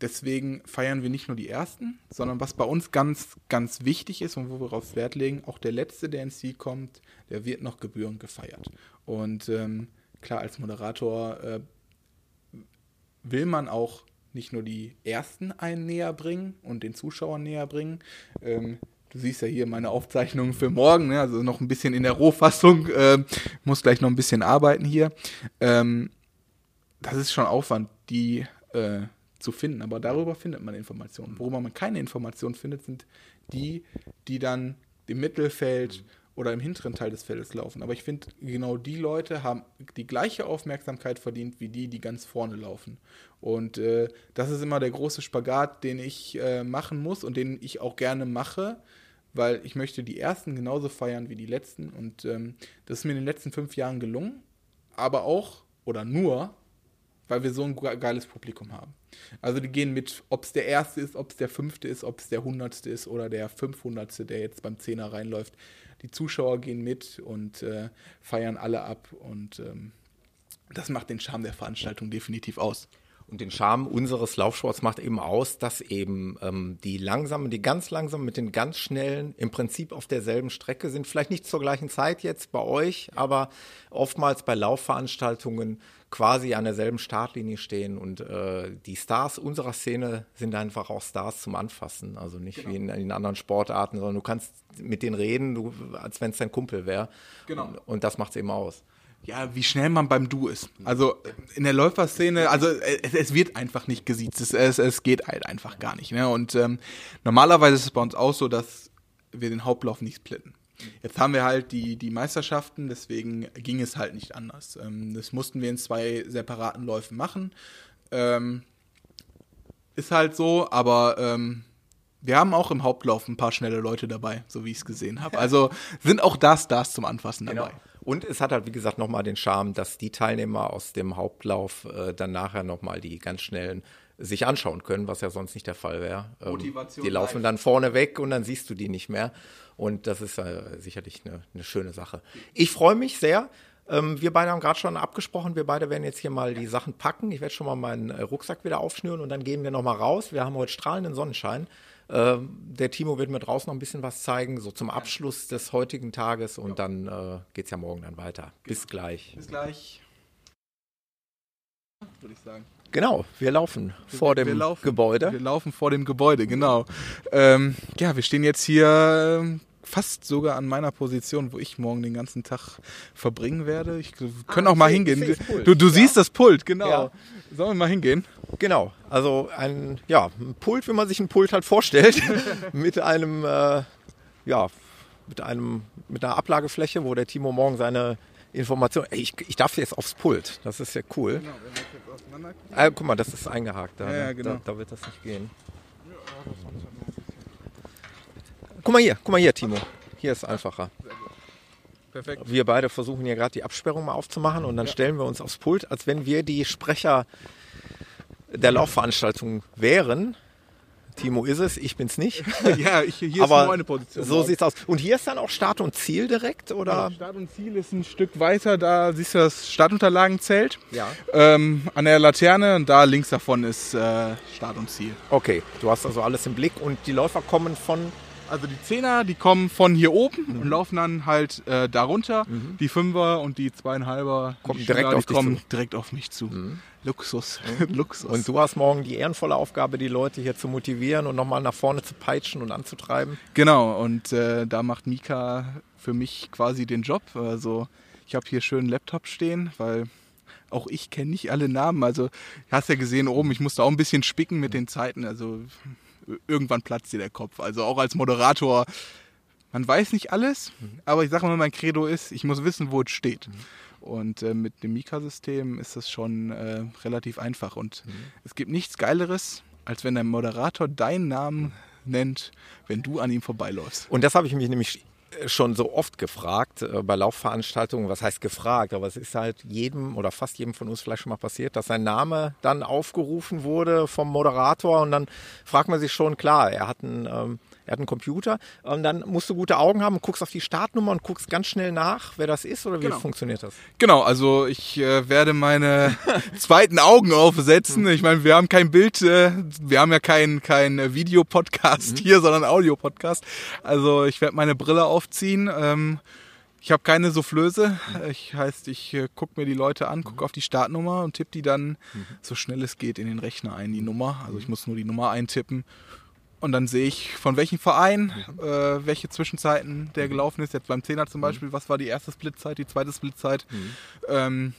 Deswegen feiern wir nicht nur die ersten, sondern was bei uns ganz, ganz wichtig ist und wo wir darauf Wert legen, auch der letzte, der ins Ziel kommt, der wird noch gebührend gefeiert. Und ähm, klar, als Moderator äh, will man auch nicht nur die ersten einen näher bringen und den Zuschauern näher bringen. Ähm, du siehst ja hier meine Aufzeichnungen für morgen, ne? also noch ein bisschen in der Rohfassung, äh, muss gleich noch ein bisschen arbeiten hier. Ähm, das ist schon Aufwand, die äh, zu finden. Aber darüber findet man Informationen. Worüber man keine Informationen findet, sind die, die dann im Mittelfeld oder im hinteren Teil des Feldes laufen. Aber ich finde, genau die Leute haben die gleiche Aufmerksamkeit verdient wie die, die ganz vorne laufen. Und äh, das ist immer der große Spagat, den ich äh, machen muss und den ich auch gerne mache, weil ich möchte die ersten genauso feiern wie die letzten. Und ähm, das ist mir in den letzten fünf Jahren gelungen, aber auch oder nur, weil wir so ein geiles Publikum haben. Also die gehen mit, ob es der erste ist, ob es der fünfte ist, ob es der hundertste ist oder der fünfhundertste, der jetzt beim Zehner reinläuft. Die Zuschauer gehen mit und äh, feiern alle ab und ähm, das macht den Charme der Veranstaltung definitiv aus. Und den Charme unseres Laufsports macht eben aus, dass eben ähm, die langsamen, die ganz langsamen mit den ganz schnellen im Prinzip auf derselben Strecke sind. Vielleicht nicht zur gleichen Zeit jetzt bei euch, aber oftmals bei Laufveranstaltungen quasi an derselben Startlinie stehen. Und äh, die Stars unserer Szene sind einfach auch Stars zum Anfassen. Also nicht genau. wie in, in, anderen Sportarten, sondern du kannst mit denen reden, du, als wenn es dein Kumpel wäre. Genau. Und, und das macht es eben aus ja, wie schnell man beim Du ist. Also in der Läuferszene, also es, es wird einfach nicht gesiezt. Es, es, es geht halt einfach gar nicht. Ne? Und ähm, normalerweise ist es bei uns auch so, dass wir den Hauptlauf nicht splitten. Jetzt haben wir halt die, die Meisterschaften, deswegen ging es halt nicht anders. Ähm, das mussten wir in zwei separaten Läufen machen. Ähm, ist halt so, aber ähm, wir haben auch im Hauptlauf ein paar schnelle Leute dabei, so wie ich es gesehen habe. Also sind auch da Stars zum Anfassen dabei. Genau. Und es hat halt, wie gesagt, nochmal den Charme, dass die Teilnehmer aus dem Hauptlauf äh, dann nachher nochmal die ganz schnellen sich anschauen können, was ja sonst nicht der Fall wäre. Ähm, Motivation die laufen dann vorne weg und dann siehst du die nicht mehr. Und das ist äh, sicherlich eine, eine schöne Sache. Ich freue mich sehr. Ähm, wir beide haben gerade schon abgesprochen, wir beide werden jetzt hier mal die Sachen packen. Ich werde schon mal meinen äh, Rucksack wieder aufschnüren und dann gehen wir nochmal raus. Wir haben heute strahlenden Sonnenschein. Ähm, der Timo wird mir draußen noch ein bisschen was zeigen, so zum Abschluss des heutigen Tages und dann äh, geht es ja morgen dann weiter. Bis genau. gleich. Bis gleich. Würde ich sagen. Genau, wir laufen vor dem laufen, Gebäude. Wir laufen vor dem Gebäude, genau. Ähm, ja, wir stehen jetzt hier ähm, fast sogar an meiner Position, wo ich morgen den ganzen Tag verbringen werde. Ich können ah, auch mal hingehen. Du, du ja. siehst das Pult, genau. Ja. Sollen wir mal hingehen? Genau, also ein, ja, ein Pult, wie man sich ein Pult halt vorstellt, <laughs> mit einem, äh, ja, mit einem, mit einer Ablagefläche, wo der Timo morgen seine Information. Ey, ich, ich darf jetzt aufs Pult. Das ist ja cool. Genau, wenn jetzt. Ah, guck mal, das ist eingehakt. Da, ja, ja, ne? genau. da, da wird das nicht gehen. Guck mal hier, guck mal hier, Timo. Hier ist einfacher. Perfekt. Wir beide versuchen hier gerade die Absperrung mal aufzumachen und dann ja. stellen wir uns aufs Pult, als wenn wir die Sprecher der Laufveranstaltung wären. Timo ist es, ich bin's nicht. <laughs> ja, ich, hier Aber ist nur eine Position. So sieht's aus. Und hier ist dann auch Start und Ziel direkt, oder? Ja, Start und Ziel ist ein Stück weiter. Da siehst du das Startunterlagenzelt. Ja. Ähm, an der Laterne und da links davon ist äh, Start und Ziel. Okay, du hast also alles im Blick und die Läufer kommen von also die Zehner, die kommen von hier oben mhm. und laufen dann halt äh, darunter. Mhm. Die Fünfer und die Zweieinhalber kommen direkt, auf, kommen direkt auf mich zu. Mhm. Luxus. Mhm. <laughs> Luxus. Und du hast morgen die ehrenvolle Aufgabe, die Leute hier zu motivieren und nochmal nach vorne zu peitschen und anzutreiben. Genau, und äh, da macht Mika für mich quasi den Job. Also ich habe hier schön einen Laptop stehen, weil auch ich kenne nicht alle Namen. Also du hast ja gesehen oben, ich musste auch ein bisschen spicken mit den Zeiten. Also irgendwann platzt dir der Kopf. Also auch als Moderator, man weiß nicht alles, mhm. aber ich sage mal, mein Credo ist, ich muss wissen, wo es steht. Mhm. Und äh, mit dem Mika-System ist das schon äh, relativ einfach. Und mhm. es gibt nichts Geileres, als wenn der Moderator deinen Namen nennt, wenn du an ihm vorbeiläufst. Und das habe ich mich nämlich schon so oft gefragt äh, bei Laufveranstaltungen, was heißt gefragt, aber es ist halt jedem oder fast jedem von uns vielleicht schon mal passiert, dass sein Name dann aufgerufen wurde vom Moderator und dann fragt man sich schon, klar, er hat einen ähm, er hat einen Computer und dann musst du gute Augen haben, guckst auf die Startnummer und guckst ganz schnell nach, wer das ist oder wie genau. funktioniert das? Genau, also ich äh, werde meine <laughs> zweiten Augen aufsetzen. Ich meine, wir haben kein Bild, äh, wir haben ja kein, kein Videopodcast mhm. hier, sondern Audio-Podcast. Also ich werde meine Brille aufziehen. Ähm, ich habe keine Soufflöse. Ich heißt, ich äh, gucke mir die Leute an, gucke auf die Startnummer und tippe die dann mhm. so schnell es geht in den Rechner ein, die Nummer. Also ich muss nur die Nummer eintippen und dann sehe ich, von welchem Verein, mhm. äh, welche Zwischenzeiten der mhm. gelaufen ist. Jetzt beim Zehner zum mhm. Beispiel, was war die erste Splitzeit, die zweite Splitzeit. Mhm. Ähm,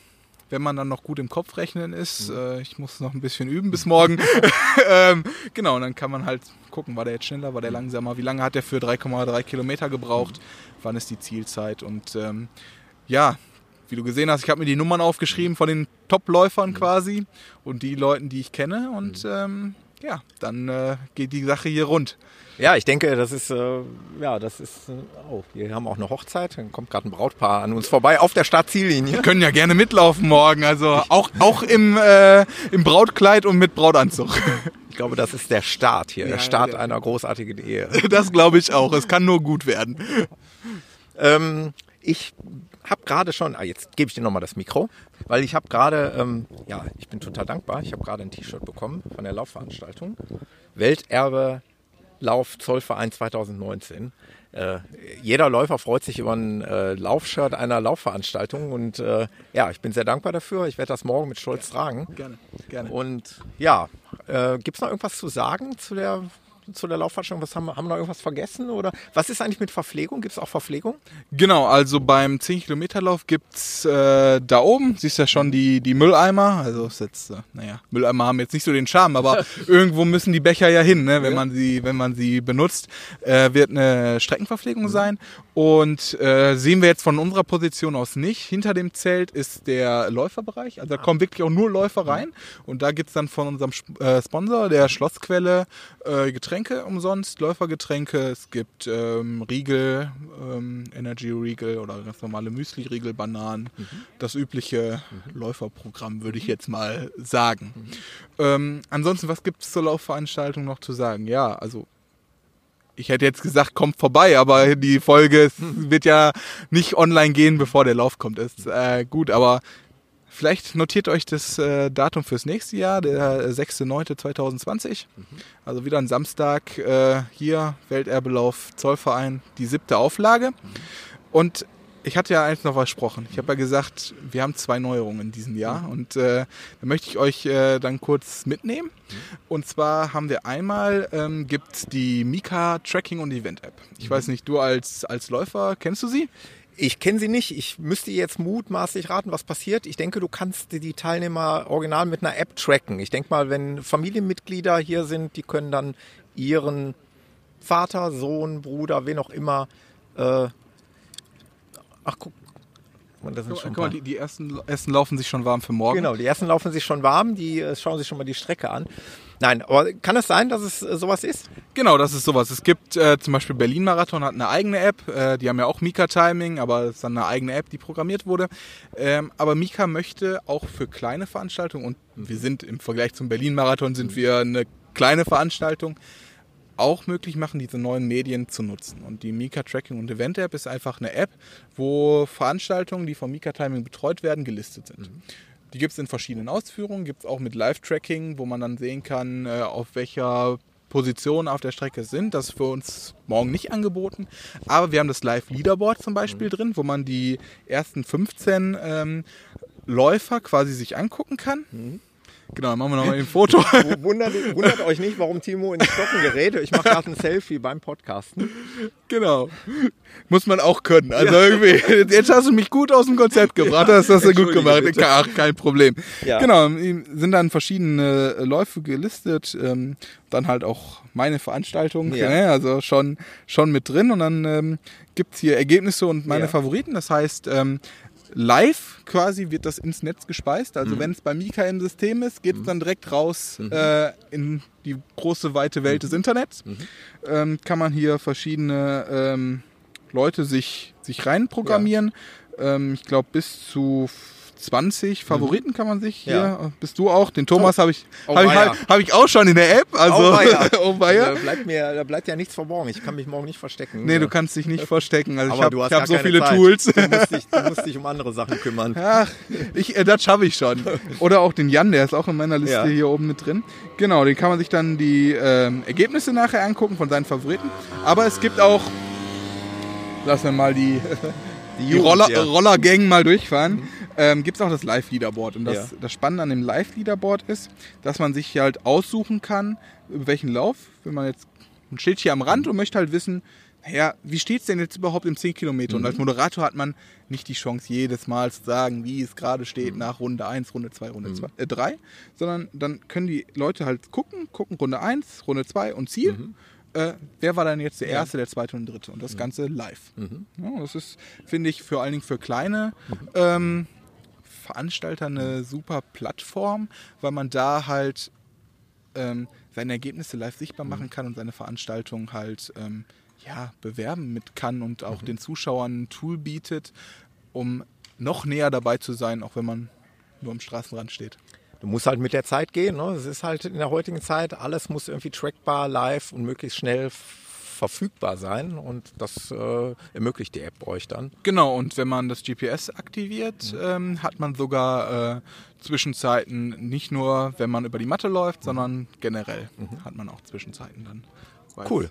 wenn man dann noch gut im Kopf rechnen ist, mhm. äh, ich muss noch ein bisschen üben bis morgen. <laughs> <laughs> ähm, genau, und dann kann man halt gucken, war der jetzt schneller, war der langsamer, wie lange hat der für 3,3 Kilometer gebraucht, wann ist die Zielzeit und ähm, ja, wie du gesehen hast, ich habe mir die Nummern aufgeschrieben von den Top-Läufern quasi und die Leuten, die ich kenne und ähm, ja, dann äh, geht die Sache hier rund. Ja, ich denke, das ist, äh, ja, das ist, äh, oh, wir haben auch eine Hochzeit, dann kommt gerade ein Brautpaar an uns vorbei auf der Startziellinie. Wir können ja gerne mitlaufen morgen, also auch, auch im, äh, im Brautkleid und mit Brautanzug. Ich glaube, das ist der Start hier, ja, der Start ja. einer großartigen Ehe. <laughs> Das glaube ich auch, es kann nur gut werden. Ähm, ich habe gerade schon, ah, jetzt gebe ich dir nochmal das Mikro, weil ich habe gerade, ähm, ja, ich bin total dankbar, ich habe gerade ein T-Shirt bekommen von der Laufveranstaltung. Welterbe Lauf Zollverein 2019. Äh, jeder Läufer freut sich über ein äh, Laufshirt einer Laufveranstaltung und äh, ja, ich bin sehr dankbar dafür. Ich werde das morgen mit Stolz tragen. Gerne, gerne. Und ja, äh, gibt es noch irgendwas zu sagen zu der zu der Laufveranstaltung? Was haben, haben wir noch irgendwas vergessen? Oder was ist eigentlich mit Verpflegung? Gibt es auch Verpflegung? Genau, also beim 10-Kilometer-Lauf gibt es äh, da oben, siehst du ja schon die, die Mülleimer. Also ist jetzt, äh, naja, Mülleimer haben jetzt nicht so den Charme, aber <laughs> irgendwo müssen die Becher ja hin, ne, wenn, ja. man sie, wenn man sie benutzt. Äh, wird eine Streckenverpflegung mhm. sein. Und äh, sehen wir jetzt von unserer Position aus nicht. Hinter dem Zelt ist der Läuferbereich. Also da kommen wirklich auch nur Läufer rein. Und da gibt es dann von unserem äh, Sponsor, der Schlossquelle, äh, Getränke Getränke umsonst, Läufergetränke. Es gibt ähm, Riegel, ähm, Energy Riegel oder ganz normale Müsli-Riegel, Bananen. Mhm. Das übliche mhm. Läuferprogramm, würde ich jetzt mal sagen. Mhm. Ähm, ansonsten, was gibt es zur Laufveranstaltung noch zu sagen? Ja, also ich hätte jetzt gesagt, kommt vorbei, aber die Folge <laughs> wird ja nicht online gehen, bevor der Lauf kommt. Ist äh, gut, aber Vielleicht notiert euch das äh, Datum fürs nächste Jahr, der 6.9.2020. Mhm. Also wieder ein Samstag äh, hier, Welterbelauf Zollverein, die siebte Auflage. Mhm. Und ich hatte ja eigentlich noch versprochen. Ich habe ja gesagt, wir haben zwei Neuerungen in diesem Jahr mhm. und äh, da möchte ich euch äh, dann kurz mitnehmen. Mhm. Und zwar haben wir einmal, ähm, gibt die Mika Tracking und Event App. Ich mhm. weiß nicht, du als, als Läufer, kennst du sie? Ich kenne sie nicht. Ich müsste jetzt mutmaßlich raten, was passiert. Ich denke, du kannst die Teilnehmer original mit einer App tracken. Ich denke mal, wenn Familienmitglieder hier sind, die können dann ihren Vater, Sohn, Bruder, wen auch immer. Äh, ach, guck. Das sind schon Guck mal, die, die ersten, ersten laufen sich schon warm für morgen. Genau, die ersten laufen sich schon warm, die äh, schauen sich schon mal die Strecke an. Nein, aber kann es sein, dass es äh, sowas ist? Genau, das ist sowas. Es gibt äh, zum Beispiel Berlin Marathon hat eine eigene App. Äh, die haben ja auch Mika Timing, aber es ist dann eine eigene App, die programmiert wurde. Ähm, aber Mika möchte auch für kleine Veranstaltungen und wir sind im Vergleich zum Berlin Marathon sind wir eine kleine Veranstaltung auch möglich machen, diese neuen Medien zu nutzen. Und die Mika Tracking und Event App ist einfach eine App, wo Veranstaltungen, die vom Mika Timing betreut werden, gelistet sind. Mhm. Die gibt es in verschiedenen Ausführungen, gibt es auch mit Live-Tracking, wo man dann sehen kann, äh, auf welcher Position auf der Strecke sind. Das ist für uns morgen nicht angeboten. Aber wir haben das Live-Leaderboard zum Beispiel mhm. drin, wo man die ersten 15 ähm, Läufer quasi sich angucken kann. Mhm. Genau, dann machen wir nochmal ein Foto. <laughs> wundert, wundert, euch nicht, warum Timo in die Stocken gerät. Ich mache gerade ein Selfie beim Podcasten. Genau. Muss man auch können. Also ja. irgendwie, jetzt hast du mich gut aus dem Konzept gebracht, ja, hast das ja gut gemacht. Bitte. Ach, kein Problem. Ja. Genau, sind dann verschiedene Läufe gelistet. Ähm, dann halt auch meine Veranstaltung. Ja. Ne? Also schon, schon mit drin. Und dann ähm, gibt es hier Ergebnisse und meine Favoriten. Das heißt, ähm, live quasi wird das ins Netz gespeist. Also mhm. wenn es bei Mika im System ist, geht es mhm. dann direkt raus mhm. äh, in die große, weite Welt des mhm. Internets. Mhm. Ähm, kann man hier verschiedene ähm, Leute sich, sich reinprogrammieren. Ja. Ähm, ich glaube bis zu 20 Favoriten mhm. kann man sich hier. Ja. Bist du auch? Den Thomas habe ich, oh, hab ich, hab, hab ich auch schon in der App. Also, oh, <laughs> oh Da, bleibt mir, da bleibt ja nichts verborgen. Ich kann mich morgen nicht verstecken. Nee, du kannst dich nicht verstecken. Also Aber ich habe hab so viele Zeit. Tools. Du musst, dich, du musst dich um andere Sachen kümmern. Ach, ich, äh, das schaffe ich schon. Oder auch den Jan, der ist auch in meiner Liste ja. hier oben mit drin. Genau, den kann man sich dann die ähm, Ergebnisse nachher angucken von seinen Favoriten. Aber es gibt auch, lassen wir mal die, <laughs> die, die Roller, Rollergang mal durchfahren. Mhm ähm, gibt es auch das Live-Leaderboard. Und das, ja. das Spannende an dem Live-Leaderboard ist, dass man sich halt aussuchen kann, über welchen Lauf, wenn man jetzt ein Schild hier am Rand und möchte halt wissen, naja, wie steht es denn jetzt überhaupt im 10 Kilometer? Mhm. Und als Moderator hat man nicht die Chance, jedes Mal zu sagen, wie es gerade steht mhm. nach Runde 1, Runde 2, Runde 2, mhm. äh, 3, sondern dann können die Leute halt gucken, gucken Runde 1, Runde 2 und Ziel. Mhm. Äh, wer war dann jetzt der erste, der zweite und dritte? Und das mhm. Ganze live. Mhm. Ja, das ist, finde ich, vor allen Dingen für kleine ähm, Veranstalter eine super Plattform, weil man da halt ähm, seine Ergebnisse live sichtbar mhm. machen kann und seine Veranstaltung halt ähm, ja, bewerben mit kann und auch mhm. den Zuschauern ein Tool bietet, um noch näher dabei zu sein, auch wenn man nur am Straßenrand steht. Du musst halt mit der Zeit gehen. Ne? Es ist halt in der heutigen Zeit, alles muss irgendwie trackbar, live und möglichst schnell verfügbar sein und das äh, ermöglicht die App euch dann. Genau, und wenn man das GPS aktiviert, mhm. ähm, hat man sogar äh, Zwischenzeiten, nicht nur wenn man über die Matte läuft, sondern generell mhm. hat man auch Zwischenzeiten dann. Cool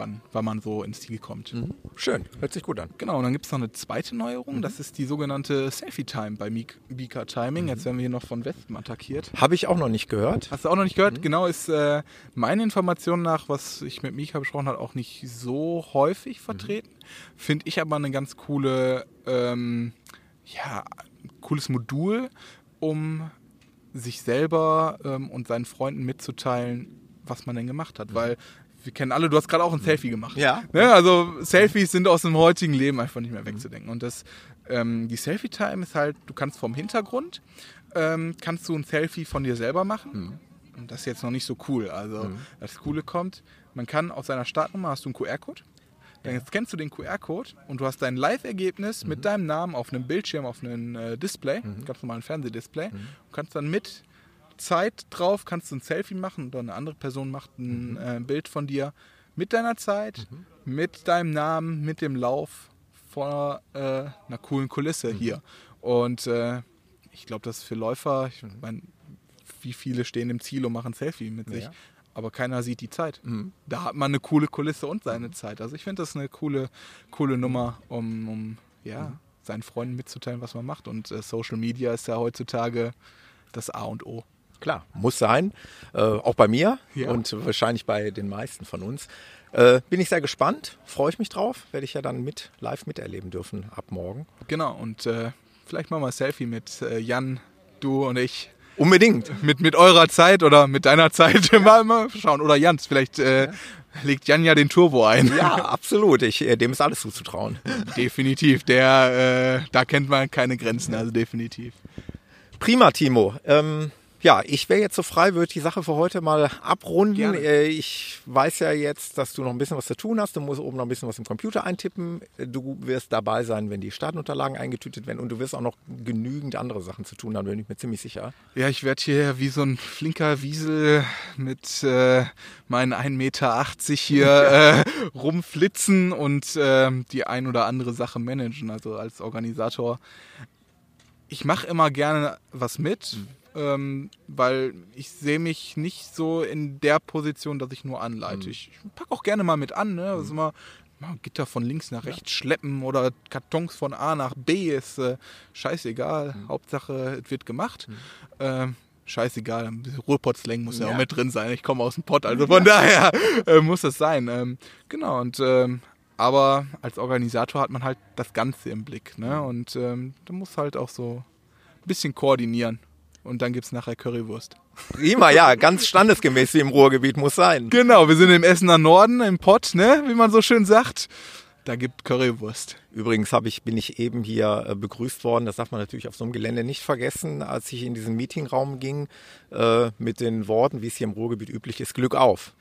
wann, wann man so ins Ziel kommt. Mhm. Schön, hört sich gut an. Genau, und dann gibt es noch eine zweite Neuerung, mhm. das ist die sogenannte Selfie-Time bei Mika Timing. Mhm. Jetzt werden wir hier noch von Wespen attackiert. Habe ich auch noch nicht gehört. Hast du auch noch nicht gehört? Mhm. Genau, ist äh, meine Information nach, was ich mit Mika besprochen habe, auch nicht so häufig mhm. vertreten. Finde ich aber eine ganz coole, ähm, ja, cooles Modul, um sich selber ähm, und seinen Freunden mitzuteilen, was man denn gemacht hat. Mhm. Weil wir kennen alle, du hast gerade auch ein Selfie gemacht. Ja. Ne? Also Selfies sind aus dem heutigen Leben einfach nicht mehr wegzudenken. Und das, ähm, die Selfie-Time ist halt, du kannst vom Hintergrund, ähm, kannst du ein Selfie von dir selber machen. Mhm. Und das ist jetzt noch nicht so cool. Also mhm. das Coole kommt, man kann auf seiner Startnummer hast du einen QR-Code. Dann ja. kennst du den QR-Code und du hast dein Live-Ergebnis mhm. mit deinem Namen auf einem Bildschirm, auf einem äh, Display, mhm. ganz normalen Fernsehdisplay. Mhm. Du kannst dann mit Zeit drauf, kannst du ein Selfie machen oder eine andere Person macht ein mhm. äh, Bild von dir mit deiner Zeit, mhm. mit deinem Namen, mit dem Lauf vor äh, einer coolen Kulisse mhm. hier. Und äh, ich glaube, das ist für Läufer, ich mhm. meine, wie viele stehen im Ziel und machen Selfie mit sich. Ja. Aber keiner sieht die Zeit. Mhm. Da hat man eine coole Kulisse und seine mhm. Zeit. Also ich finde das eine coole, coole Nummer, um, um ja, seinen Freunden mitzuteilen, was man macht. Und äh, Social Media ist ja heutzutage das A und O. Klar, muss sein. Äh, auch bei mir ja. und wahrscheinlich bei den meisten von uns. Äh, bin ich sehr gespannt, freue ich mich drauf. Werde ich ja dann mit live miterleben dürfen ab morgen. Genau, und äh, vielleicht machen wir ein Selfie mit äh, Jan, du und ich. Unbedingt. Mit, mit eurer Zeit oder mit deiner Zeit. <laughs> mal, mal schauen. Oder Jans, vielleicht äh, ja. legt Jan ja den Turbo ein. Ja, <laughs> absolut. Ich, äh, dem ist alles zuzutrauen. definitiv. Der, da kennt man keine Grenzen, also definitiv. Prima, Timo. Ähm, ja, ich wäre jetzt so frei, würde die Sache für heute mal abrunden. Gerne. Äh, Ich weiß ja jetzt, dass du noch ein bisschen was zu tun hast. Du musst oben noch ein bisschen was im Computer eintippen. Du wirst dabei sein, wenn die Startunterlagen eingetütet werden. Und du wirst auch noch genügend andere Sachen zu tun haben, bin ich mir ziemlich sicher. Ja, ich werde hier wie so ein flinker Wiesel mit äh, meinen 1,80 Meter hier <laughs> äh, rumflitzen und äh, die ein oder andere Sache managen. Also als Organisator. Ich mache immer gerne was mit, ähm, weil ich sehe mich nicht so in der Position, dass ich nur anleite. Ich packe auch gerne mal mit an. Ne? Das ist immer mal Gitter von links nach rechts schleppen oder Kartons von A nach B ist äh, scheißegal. Hauptsache, es wird gemacht. Ähm, scheißegal, Ruhrpott-Slang muss ja. Ja. auch mit drin sein. Ich komme aus dem Pott, also von daher äh, muss das sein. Ähm, genau, und ähm, aber als Organisator hat man halt das Ganze im Blick. Ne? Und ähm, du musst halt auch so ein bisschen koordinieren. Und dann gibt es nachher Currywurst. Prima, ja, ganz standesgemäß wie im Ruhrgebiet muss sein. Genau, wir sind im Essener Norden, im Pott, ne? wie man so schön sagt. Da gibt Currywurst. Übrigens habe ich, bin ich eben hier äh, begrüßt worden, das darf man natürlich auf so einem Gelände nicht vergessen, als ich in diesen Meetingraum ging, äh, mit den Worten, wie es hier im Ruhrgebiet üblich ist, Glück auf.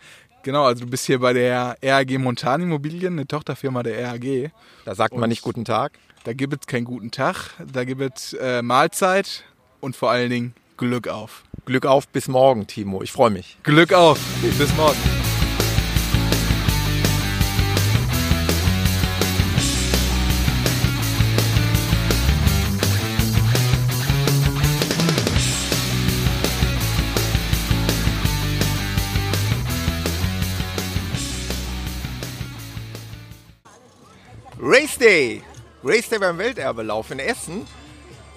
Genau, also du bist hier bei der RAG Montan Immobilien, eine Tochterfirma der RAG. Da sagt man nicht guten Tag. Da gibt es keinen guten Tag, da gibt es äh, Mahlzeit und vor allen Dingen Glück auf. Glück auf, bis morgen, Timo. Ich freue mich. Glück auf. Bis morgen. Race Day. Race Day beim Welterbelauf in Essen.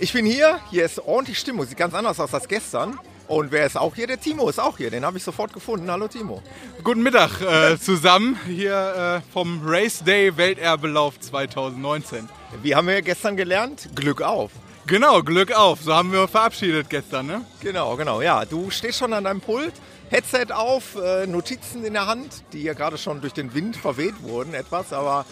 Ich bin hier, hier ist ordentlich Stimmung, sieht ganz anders aus als gestern. Und wer ist auch hier? Der Timo ist auch hier, den habe ich sofort gefunden. Hallo Timo. Guten Mittag äh, zusammen hier äh, vom Race Day Welterbelauf 2019. Wie haben wir gestern gelernt? Glück auf. Genau, Glück auf. So haben wir verabschiedet gestern, ne? Genau, genau. Ja, du stehst schon an deinem Pult, Headset auf, äh, Notizen in der Hand, die ja gerade schon durch den Wind verweht wurden etwas. Aber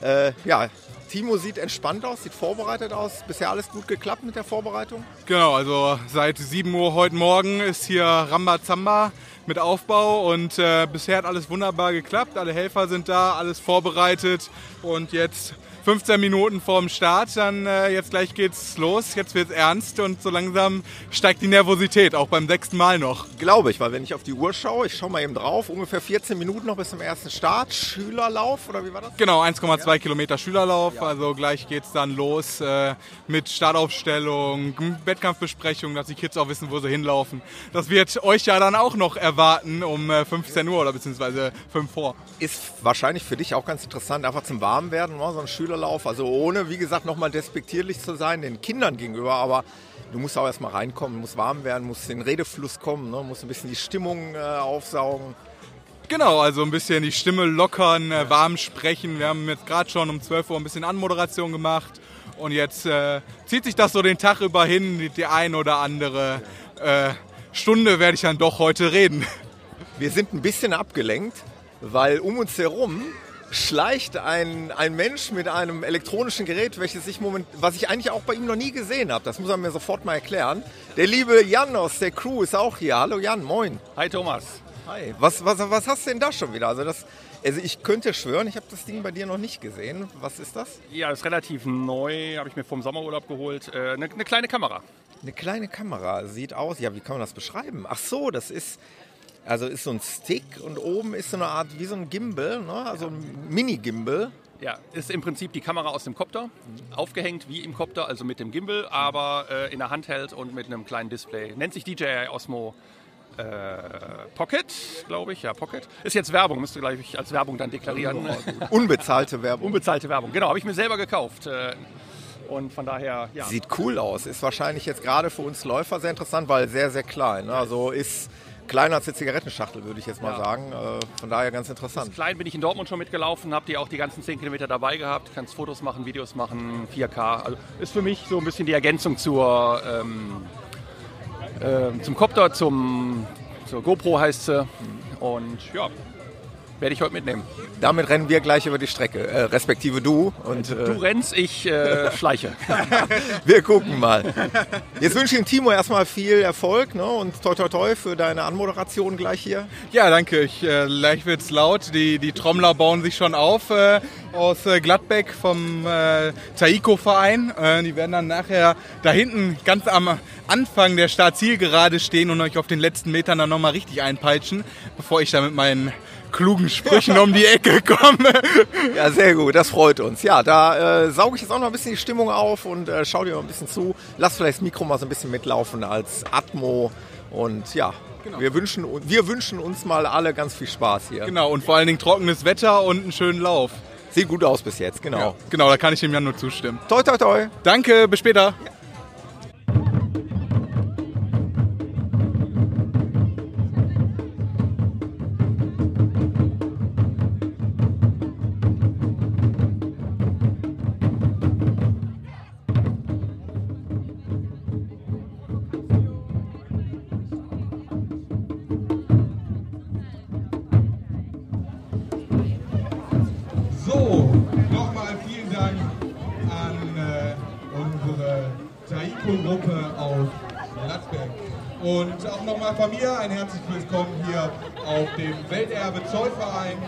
äh, ja, Timo sieht entspannt aus, sieht vorbereitet aus. Bisher alles gut geklappt mit der Vorbereitung? Genau, also seit 7 Uhr heute Morgen ist hier Rambazamba mit Aufbau und äh, bisher hat alles wunderbar geklappt. Alle Helfer sind da, alles vorbereitet und jetzt 15 Minuten vorm Start, dann äh, jetzt gleich geht's los, jetzt wird's ernst und so langsam steigt die Nervosität, auch beim sechsten Mal noch. Glaube ich, weil wenn ich auf die Uhr schaue, ich schaue mal eben drauf, ungefähr 14 Minuten noch bis zum ersten Start. Schülerlauf oder wie war das? Genau, 1,2 Kilometer Schülerlauf, also gleich geht's dann los äh, mit Startaufstellung, Wettkampfbesprechung, dass die Kids auch wissen, wo sie hinlaufen. Das wird euch ja dann auch noch erwarten um äh, 15 Uhr oder beziehungsweise 5 vor. Ist wahrscheinlich für dich auch ganz interessant, einfach zum Warmwerden, ne? so ein Schülerlauf. Also ohne, wie gesagt, nochmal despektierlich zu sein den Kindern gegenüber, aber du musst auch erstmal reinkommen, musst warm werden, musst in den Redefluss kommen, ne? musst ein bisschen die Stimmung äh, aufsaugen. Genau, also ein bisschen die Stimme lockern, äh, warm sprechen. Wir haben jetzt gerade schon um 12 Uhr ein bisschen Anmoderation gemacht und jetzt äh, zieht sich das so den Tag über hin, die, die ein oder andere äh, Stunde werde ich dann doch heute reden. Wir sind ein bisschen abgelenkt, weil um uns herum schleicht ein, ein Mensch mit einem elektronischen Gerät, welches ich moment, was ich eigentlich auch bei ihm noch nie gesehen habe. Das muss er mir sofort mal erklären. Der liebe Jan aus der Crew ist auch hier. Hallo Jan, moin. Hi Thomas. Hi. Was, was, was hast du denn da schon wieder? Also, das, also ich könnte schwören, ich habe das Ding bei dir noch nicht gesehen. Was ist das? Ja, ist relativ neu, habe ich mir vom Sommerurlaub geholt. Äh, Eine eine kleine Kamera. Eine kleine Kamera, sieht aus. Ja, wie kann man das beschreiben? Ach so, das ist. Also ist so ein Stick und oben ist so eine Art wie so ein Gimbal, ne? also ein Mini-Gimbal. Ja, ist im Prinzip die Kamera aus dem Copter, aufgehängt wie im Copter, also mit dem Gimbal, aber äh, in der Hand hält und mit einem kleinen Display. Nennt sich DJI Osmo äh, Pocket, glaube ich. Ja, Pocket. Ist jetzt Werbung, müsste gleich als Werbung dann deklarieren. <laughs> Unbezahlte Werbung. Unbezahlte Werbung, genau, habe ich mir selber gekauft. Äh, und von daher, ja. Sieht cool aus. Ist wahrscheinlich jetzt gerade für uns Läufer sehr interessant, weil sehr, sehr klein. Ne? Also ist kleiner als eine Zigarettenschachtel, würde ich jetzt mal Ja. sagen. Äh, Von daher ganz interessant. Klein bin ich in Dortmund schon mitgelaufen, habe die auch die ganzen 10 Kilometer dabei gehabt, kannst Fotos machen, Videos machen, 4K. Also ist für mich so ein bisschen die Ergänzung zur, ähm, ähm, zum Copter, zum, zur GoPro heißt sie. Und ja, Werde ich heute mitnehmen. Damit rennen wir gleich über die Strecke, äh, respektive du. Und, Du äh, rennst, ich äh, <laughs> schleiche. wir gucken mal. Jetzt wünsche ich dem Timo erstmal viel Erfolg ne? und toi toi toi für deine Anmoderation gleich hier. Ja, danke. Ich, äh, gleich wird's laut. Die, die Trommler bauen sich schon auf äh, aus äh, Gladbeck vom äh, Taiko-Verein. Äh, die werden dann nachher da hinten ganz am Anfang der Start-Zielgerade stehen und euch auf den letzten Metern dann nochmal richtig einpeitschen, bevor ich da mit meinen klugen Sprüchen um die Ecke komme. Ja, sehr gut, das freut uns. Ja, da äh, sauge ich jetzt auch noch ein bisschen die Stimmung auf und äh, schau dir mal ein bisschen zu. Lass vielleicht das Mikro mal so ein bisschen mitlaufen als Atmo. Und ja, wir, wünschen, wir wünschen uns mal alle ganz viel Spaß hier. genau, und vor allen Dingen trockenes Wetter und einen schönen Lauf. Sieht gut aus bis jetzt, genau. Ja, genau, da kann ich dem Jan nur zustimmen. Toi, toi, toi. Danke, bis später. So, dem Welterbe Zollverein.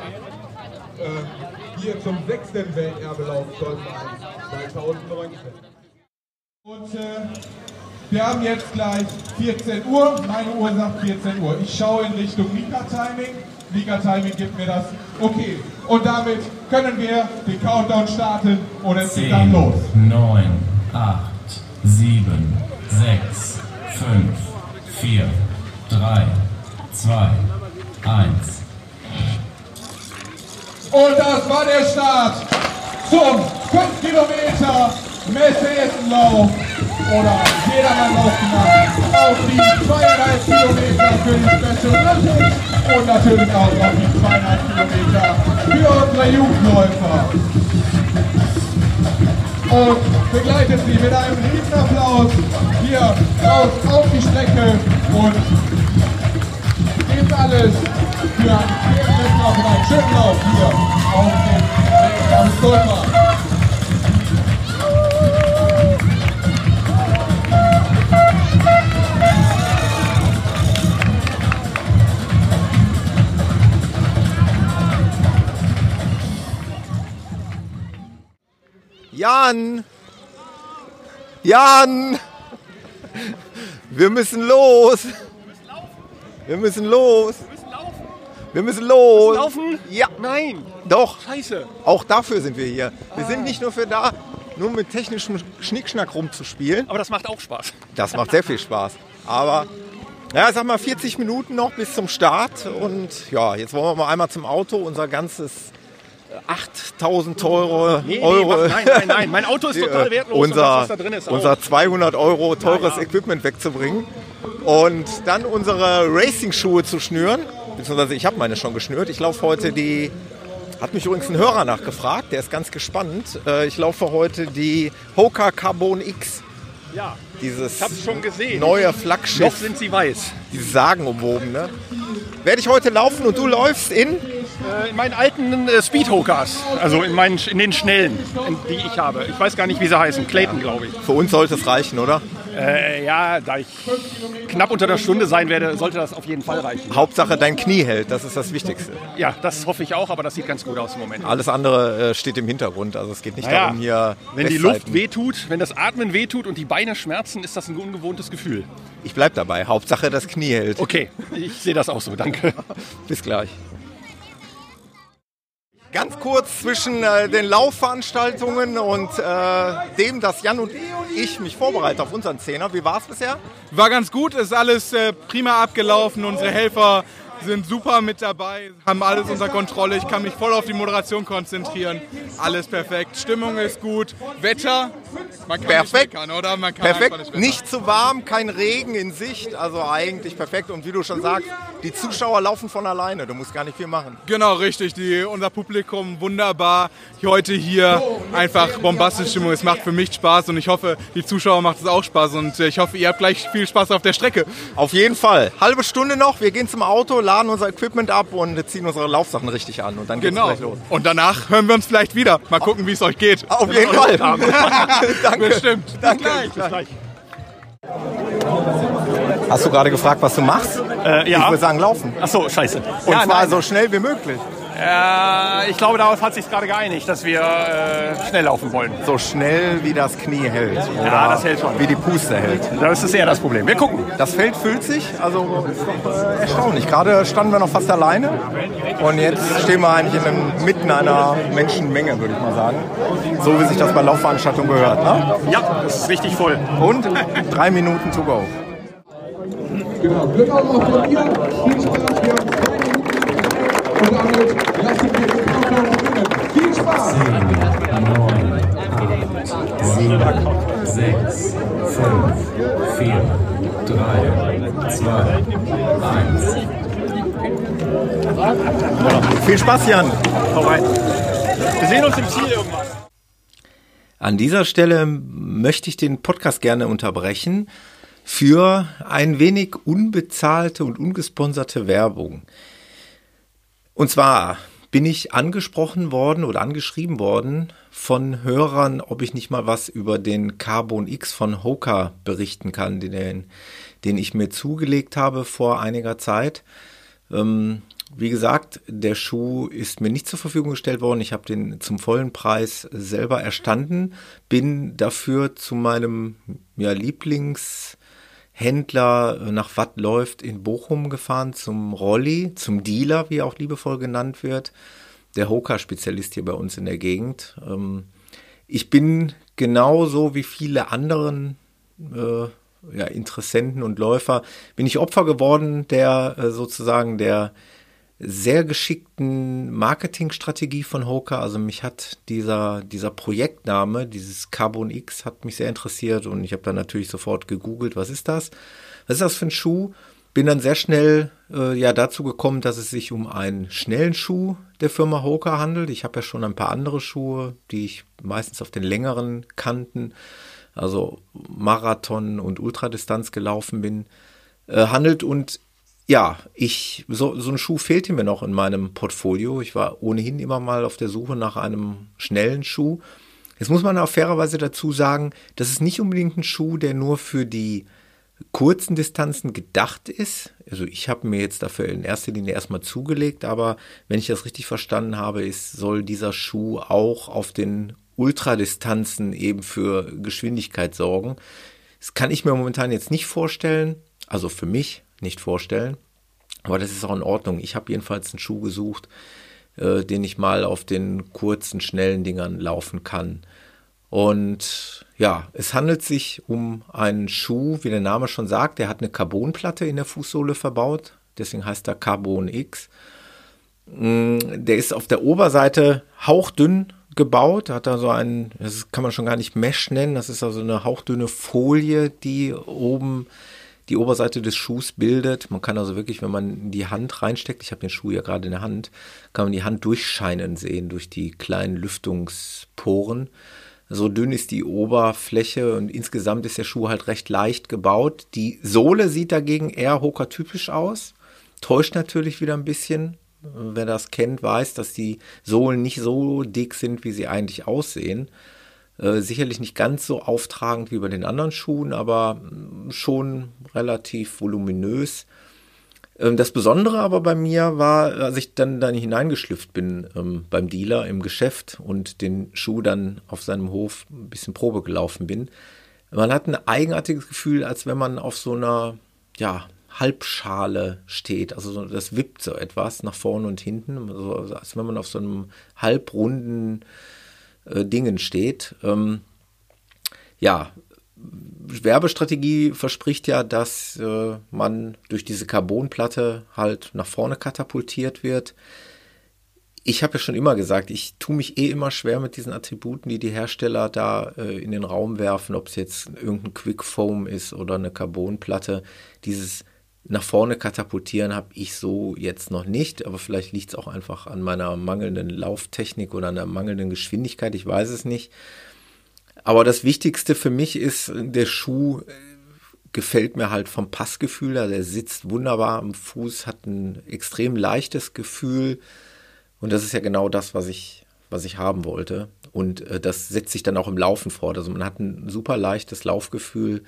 Äh, hier zum sechsten Welterbelauf Zollverein 2019. Und äh, wir haben jetzt gleich 14 Uhr. Meine Uhr sagt 14 Uhr. Ich schaue in Richtung Mika-Timing. Mika-Timing gibt mir das. Okay. Und damit können wir den Countdown starten und es geht dann 10, los. 9, 8, 7, 6, 5, 4, 3, 2, 1. Und das war der Start zum 5 Kilometer Messeessenlauf oder Jedermannlauf genannt auf die 2,5 Kilometer für die Special Olympics und natürlich auch auf die 2,5 Kilometer für unsere Jugendläufer. Und begleitet sie mit einem Riesenapplaus hier raus auf die Strecke und gebt alles für einen und einen schönen Lauf hier auf dem Golfer. Jan! Jan! Wir müssen los! Wir müssen los! Wir müssen los! Laufen? Ja, Nein! doch! Scheiße! Auch dafür sind wir hier. Wir sind nicht nur für da, nur mit technischem Schnickschnack rumzuspielen. Aber das macht auch Spaß. Das macht sehr viel Spaß. Aber, ja, sag mal 40 Minuten noch bis zum Start. Und ja, jetzt wollen wir mal einmal zum Auto. Unser ganzes 8000 Euro. Nee, nee, Euro mach- nein, nein, nein. Mein Auto ist <laughs> total wertlos. unser, das, was da drin ist, auch. unser 200 Euro teures Ja, ja. Equipment wegzubringen. Und dann unsere Racing-Schuhe zu schnüren. Beziehungsweise ich habe meine schon geschnürt. Ich laufe heute die. Hat mich übrigens ein Hörer nachgefragt, der ist ganz gespannt. Äh, Ich laufe heute die Hoka Carbon X. Ja, Dieses ich hab's schon gesehen. neue Noch Flaggschiff, sind sie weiß. dieses sagenumwobene. Werde ich heute laufen und du läufst in? Äh, in meinen alten äh, Speedhokers, also in, meinen, in den schnellen, in, die ich habe. Ich weiß gar nicht, wie sie heißen. Clayton, glaube ich. Für uns sollte es reichen, oder? Äh, ja, da ich knapp unter der Stunde sein werde, sollte das auf jeden Fall reichen. Hauptsache dein Knie hält, das ist das Wichtigste. Ja, das hoffe ich auch, aber das sieht ganz gut aus im Moment. Alles andere äh, steht im Hintergrund, also es geht nicht Naja, darum hier. wenn die festhalten. Luft wehtut, wenn das Atmen wehtut und die Beine schmerzen, ist das ein ungewohntes Gefühl. Ich bleib dabei, Hauptsache das Knie hält. Okay, ich sehe das auch so, danke. <laughs> Bis gleich. Ganz kurz zwischen äh, den Laufveranstaltungen und äh, dem, dass Jan und ich mich vorbereiten auf unseren Zehner. Wie war es bisher? War ganz gut, ist alles äh, prima abgelaufen. Unsere Helfer sind super mit dabei, haben alles unter Kontrolle. Ich kann mich voll auf die Moderation konzentrieren. Alles perfekt. Stimmung ist gut. Wetter Man kann Perfekt. nicht meckern, oder? Man kann Perfekt, nicht nicht zu warm, kein Regen in Sicht, also eigentlich perfekt. Und wie du schon sagst, die Zuschauer laufen von alleine, du musst gar nicht viel machen. Genau, richtig. Die, unser Publikum wunderbar. Heute hier einfach bombastische Stimmung. Es macht für mich Spaß und ich hoffe, die Zuschauer macht es auch Spaß. Und äh, ich hoffe, ihr habt gleich viel Spaß auf der Strecke. Auf jeden Fall. Halbe Stunde noch, wir gehen zum Auto, laden unser Equipment ab und ziehen unsere Laufsachen richtig an. Und dann geht's Genau. gleich los. Und danach hören wir uns vielleicht wieder. Mal gucken, wie es euch geht. Auf jeden Fall. <laughs> Danke. Bestimmt. Danke. Bis gleich. Hast du gerade gefragt, was du machst? Äh, Ich ja. würde sagen, laufen. Ach so, scheiße. Und ja, zwar nein. so schnell wie möglich. Äh, ich glaube, darauf hat sich gerade geeinigt, dass wir äh, schnell laufen wollen. So schnell wie das Knie hält. Oder das hält schon. Wie die Puste hält. Das ist eher das Problem. Wir gucken. Das Feld füllt sich, also ist doch äh, erstaunlich. Gerade standen wir noch fast alleine und jetzt stehen wir eigentlich in einem, mitten einer Menschenmenge, würde ich mal sagen. So wie sich das bei Laufveranstaltungen gehört. Ne? Ja, das ist richtig voll. Und drei Minuten to go. Genau, Glück auf auch von dir. Viel Spaß, wir haben damit lassen wir den Countdown beginnen. Viel Spaß! 9, 8, 7, 6, 5, 4, 3, 2, 1. Viel Spaß, Jan. Hau rein. Wir sehen uns im Ziel irgendwann. An dieser Stelle möchte ich den Podcast gerne unterbrechen für ein wenig unbezahlte und ungesponserte Werbung. Und zwar bin ich angesprochen worden oder angeschrieben worden von Hörern, ob ich nicht mal was über den Carbon X von Hoka berichten kann, den, den ich mir zugelegt habe vor einiger Zeit. Ähm, wie gesagt, der Schuh ist mir nicht zur Verfügung gestellt worden. Ich habe den zum vollen Preis selber erstanden, bin dafür zu meinem ja, Lieblingshändler nach Watt läuft in Bochum gefahren, zum Rolli, zum Dealer, wie er auch liebevoll genannt wird, der Hoka-Spezialist hier bei uns in der Gegend. Ähm, ich bin genauso wie viele anderen äh, ja, Interessenten und Läufer, bin ich Opfer geworden der äh, sozusagen der sehr geschickten Marketingstrategie von Hoka. Also mich hat dieser, dieser Projektname, dieses Carbon X, hat mich sehr interessiert und ich habe dann natürlich sofort gegoogelt, was ist das? Was ist das für ein Schuh? Bin dann sehr schnell äh, ja dazu gekommen, dass es sich um einen schnellen Schuh der Firma Hoka handelt. Ich habe ja schon ein paar andere Schuhe, die ich meistens auf den längeren Kanten, also Marathon und Ultradistanz gelaufen bin, äh, handelt und ja, ich, so, so ein Schuh fehlte mir noch in meinem Portfolio. Ich war ohnehin immer mal auf der Suche nach einem schnellen Schuh. Jetzt muss man auch fairerweise dazu sagen, das ist nicht unbedingt ein Schuh, der nur für die kurzen Distanzen gedacht ist. Also ich habe mir jetzt dafür in erster Linie erstmal zugelegt, aber wenn ich das richtig verstanden habe, ist, soll dieser Schuh auch auf den Ultradistanzen eben für Geschwindigkeit sorgen. Das kann ich mir momentan jetzt nicht vorstellen, also für mich nicht vorstellen, aber das ist auch in Ordnung. Ich habe jedenfalls einen Schuh gesucht, äh, den ich mal auf den kurzen, schnellen Dingern laufen kann. Und ja, es handelt sich um einen Schuh, wie der Name schon sagt, der hat eine Carbonplatte in der Fußsohle verbaut, deswegen heißt er Carbon X. Mm, Der ist auf der Oberseite hauchdünn gebaut, hat da so einen, das kann man schon gar nicht Mesh nennen, das ist also eine hauchdünne Folie, die oben die Oberseite des Schuhs bildet. Man kann also wirklich, wenn man die Hand reinsteckt, ich habe den Schuh ja gerade in der Hand, kann man die Hand durchscheinen sehen durch die kleinen Lüftungsporen. So dünn ist die Oberfläche und insgesamt ist der Schuh halt recht leicht gebaut. Die Sohle sieht dagegen eher Hoka-typisch aus. Täuscht natürlich wieder ein bisschen. Wer das kennt, weiß, dass die Sohlen nicht so dick sind, wie sie eigentlich aussehen. Äh, sicherlich nicht ganz so auftragend wie bei den anderen Schuhen, aber mm, schon relativ voluminös. Ähm, das Besondere aber bei mir war, als ich dann, dann hineingeschlüpft bin ähm, beim Dealer im Geschäft und den Schuh dann auf seinem Hof ein bisschen Probe gelaufen bin. Man hat ein eigenartiges Gefühl, als wenn man auf so einer, ja, Halbschale steht. Also so- das wippt so etwas nach vorne und hinten, also als wenn man auf so einem halbrunden äh, Dingen steht. Ähm, ja, Werbestrategie verspricht ja, dass äh, man durch diese Carbonplatte halt nach vorne katapultiert wird. ich habe ja schon immer gesagt, ich tue mich eh immer schwer mit diesen Attributen, die die Hersteller da äh, in den Raum werfen, ob es jetzt irgendein Quick Foam ist oder eine Carbonplatte. Dieses nach vorne katapultieren habe ich so jetzt noch nicht, aber vielleicht liegt es auch einfach an meiner mangelnden Lauftechnik oder an der mangelnden Geschwindigkeit, ich weiß es nicht. Aber das Wichtigste für mich ist, der Schuh äh, gefällt mir halt vom Passgefühl, also der sitzt wunderbar am Fuß, hat ein extrem leichtes Gefühl und das ist ja genau das, was ich, was ich haben wollte. Und äh, das setzt sich dann auch im Laufen fort. Also man hat ein super leichtes Laufgefühl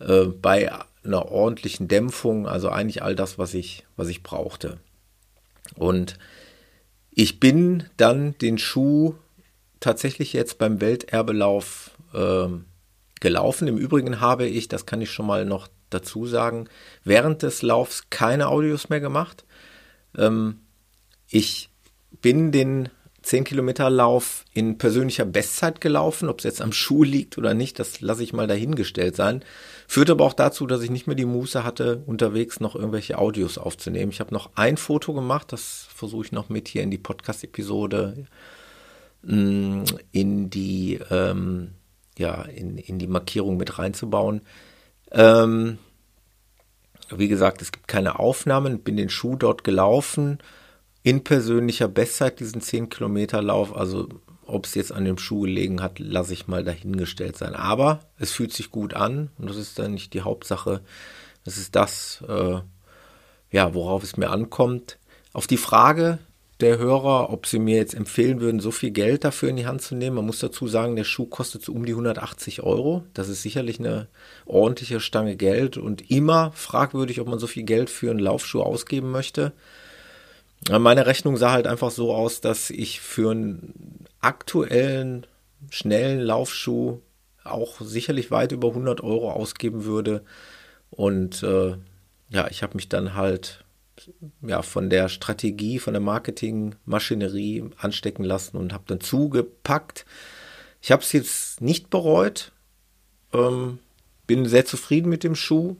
äh, bei einer ordentlichen Dämpfung, also eigentlich all das, was ich, was ich brauchte. Und ich bin dann den Schuh tatsächlich jetzt beim Welterbelauf äh, gelaufen. Im Übrigen habe ich, das kann ich schon mal noch dazu sagen, während des Laufs keine Audios mehr gemacht. Ähm, ich bin den 10 Kilometer Lauf in persönlicher Bestzeit gelaufen. Ob es jetzt am Schuh liegt oder nicht, das lasse ich mal dahingestellt sein. Führt aber auch dazu, dass ich nicht mehr die Muße hatte, unterwegs noch irgendwelche Audios aufzunehmen. Ich habe noch ein Foto gemacht, das versuche ich noch mit hier in die Podcast-Episode mm, in die ähm, ja in, in die Markierung mit reinzubauen. Ähm, wie gesagt, es gibt keine Aufnahmen. Bin den Schuh dort gelaufen in persönlicher Bestzeit diesen 10 Kilometer Lauf. Also ob es jetzt an dem Schuh gelegen hat, lasse ich mal dahingestellt sein. Aber es fühlt sich gut an und das ist dann nicht die Hauptsache. Das ist das, äh, ja, worauf es mir ankommt. Auf die Frage der Hörer, ob sie mir jetzt empfehlen würden, so viel Geld dafür in die Hand zu nehmen. Man muss dazu sagen, der Schuh kostet so um die 180 Euro. Das ist sicherlich eine ordentliche Stange Geld und immer fragwürdig, ob man so viel Geld für einen Laufschuh ausgeben möchte. Meine Rechnung sah halt einfach so aus, dass ich für einen aktuellen, schnellen Laufschuh auch sicherlich weit über 100 Euro ausgeben würde. Und äh, ja, ich habe mich dann halt ja, von der Strategie, von der Marketingmaschinerie anstecken lassen und habe dann zugepackt. Ich habe es jetzt nicht bereut, ähm, bin sehr zufrieden mit dem Schuh.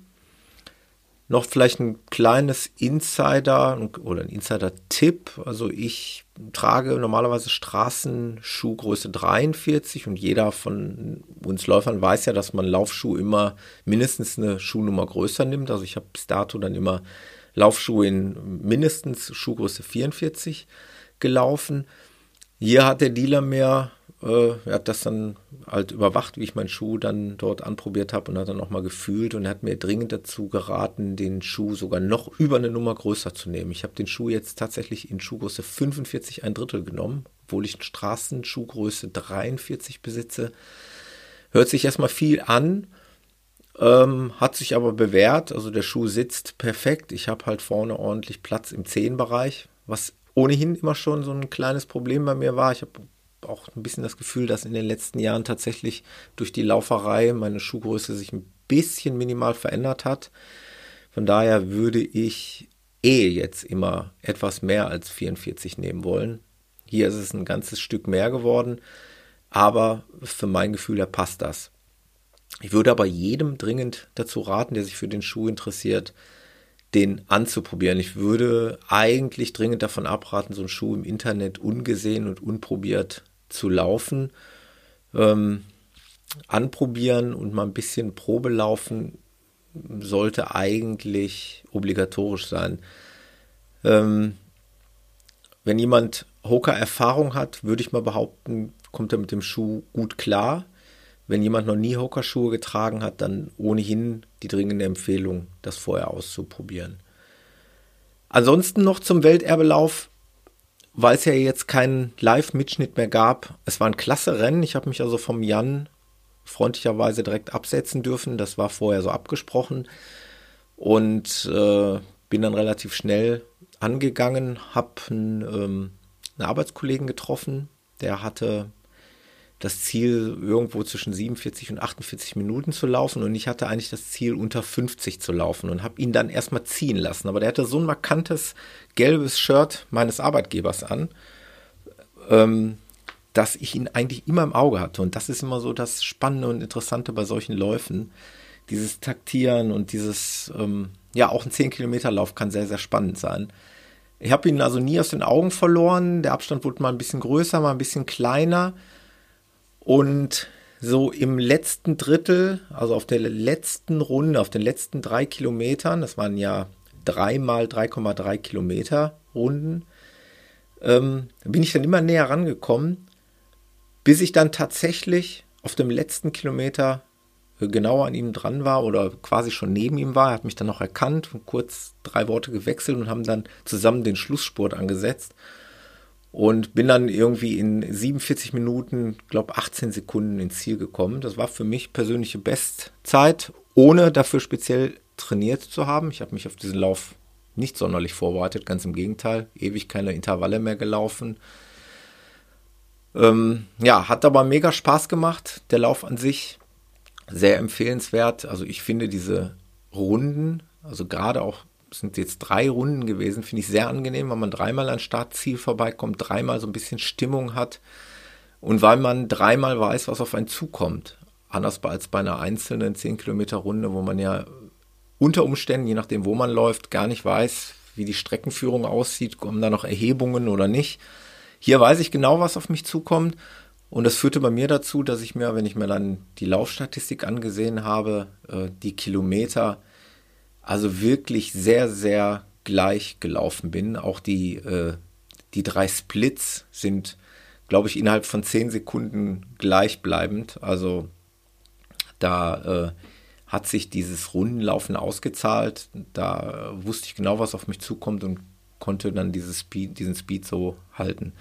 Noch vielleicht ein kleines Insider oder ein Insider-Tipp. Also ich trage normalerweise Straßenschuhgröße 43 und jeder von uns Läufern weiß ja, dass man Laufschuh immer mindestens eine Schuhnummer größer nimmt. Also ich habe bis dato dann immer Laufschuhe in mindestens Schuhgröße 44 gelaufen. Hier hat der Dealer mir äh, er hat das dann halt überwacht, wie ich meinen Schuh dann dort anprobiert habe und hat dann nochmal gefühlt und hat mir dringend dazu geraten, den Schuh sogar noch über eine Nummer größer zu nehmen. Ich habe den Schuh jetzt tatsächlich in Schuhgröße 45 ein Drittel genommen, obwohl ich Straßenschuhgröße 43 besitze. Hört sich erstmal viel an, ähm, hat sich aber bewährt. Also der Schuh sitzt perfekt. Ich habe halt vorne ordentlich Platz im Zehenbereich, was ohnehin immer schon so ein kleines Problem bei mir war. Ich habe auch ein bisschen das Gefühl, dass in den letzten Jahren tatsächlich durch die Lauferei meine Schuhgröße sich ein bisschen minimal verändert hat. Von daher würde ich eh jetzt immer etwas mehr als 44 nehmen wollen. Hier ist es ein ganzes Stück mehr geworden, aber für mein Gefühl her passt das. Ich würde aber jedem dringend dazu raten, der sich für den Schuh interessiert, den anzuprobieren. Ich würde eigentlich dringend davon abraten, so einen Schuh im Internet ungesehen und unprobiert zu laufen. Ähm, anprobieren und mal ein bisschen Probe laufen sollte eigentlich obligatorisch sein. Ähm, wenn jemand Hoka-Erfahrung hat, würde ich mal behaupten, kommt er mit dem Schuh gut klar. Wenn jemand noch nie Hoka-Schuhe getragen hat, dann ohnehin die dringende Empfehlung, das vorher auszuprobieren. Ansonsten noch zum Welterbelauf weil es ja jetzt keinen Live-Mitschnitt mehr gab. Es war ein klasse Rennen. Ich habe mich also vom Jan freundlicherweise direkt absetzen dürfen. Das war vorher so abgesprochen. Und äh, bin dann relativ schnell angegangen, habe einen, ähm, einen Arbeitskollegen getroffen, der hatte das Ziel, irgendwo zwischen 47 und 48 Minuten zu laufen und ich hatte eigentlich das Ziel, unter 50 zu laufen und habe ihn dann erstmal ziehen lassen. Aber der hatte so ein markantes gelbes Shirt meines Arbeitgebers an, ähm, dass ich ihn eigentlich immer im Auge hatte. Und das ist immer so das Spannende und Interessante bei solchen Läufen. Dieses Taktieren und dieses, ähm, ja, auch ein 10 Kilometer Lauf kann sehr, sehr spannend sein. Ich habe ihn also nie aus den Augen verloren. Der Abstand wurde mal ein bisschen größer, mal ein bisschen kleiner. Und so im letzten Drittel, also auf der letzten Runde, auf den letzten drei Kilometern, das waren ja dreimal 3,3 Kilometer Runden, ähm, bin ich dann immer näher rangekommen, bis ich dann tatsächlich auf dem letzten Kilometer genau an ihm dran war oder quasi schon neben ihm war. Er hat mich dann noch erkannt und kurz drei Worte gewechselt und haben dann zusammen den Schlussspurt angesetzt und bin dann irgendwie in 47 Minuten, glaube 18 Sekunden ins Ziel gekommen. Das war für mich persönliche Bestzeit, ohne dafür speziell trainiert zu haben. Ich habe mich auf diesen Lauf nicht sonderlich vorbereitet, ganz im Gegenteil, ewig keine Intervalle mehr gelaufen. Ähm, ja, hat aber mega Spaß gemacht, der Lauf an sich. Sehr empfehlenswert. Also ich finde diese Runden, also gerade auch sind jetzt drei Runden gewesen, finde ich sehr angenehm, weil man dreimal an Startziel vorbeikommt, dreimal so ein bisschen Stimmung hat und weil man dreimal weiß, was auf einen zukommt. Anders als bei einer einzelnen 10 Kilometer Runde, wo man ja unter Umständen, je nachdem, wo man läuft, gar nicht weiß, wie die Streckenführung aussieht, kommen da noch Erhebungen oder nicht. Hier weiß ich genau, was auf mich zukommt. Und das führte bei mir dazu, dass ich mir, wenn ich mir dann die Laufstatistik angesehen habe, äh, die Kilometer also wirklich sehr, sehr gleich gelaufen bin. Auch die, äh, die drei Splits sind, glaube ich, innerhalb von zehn Sekunden gleichbleibend. Also da äh, hat sich dieses Rundenlaufen ausgezahlt. Da wusste ich genau, was auf mich zukommt und konnte dann Speed, diesen Speed so halten.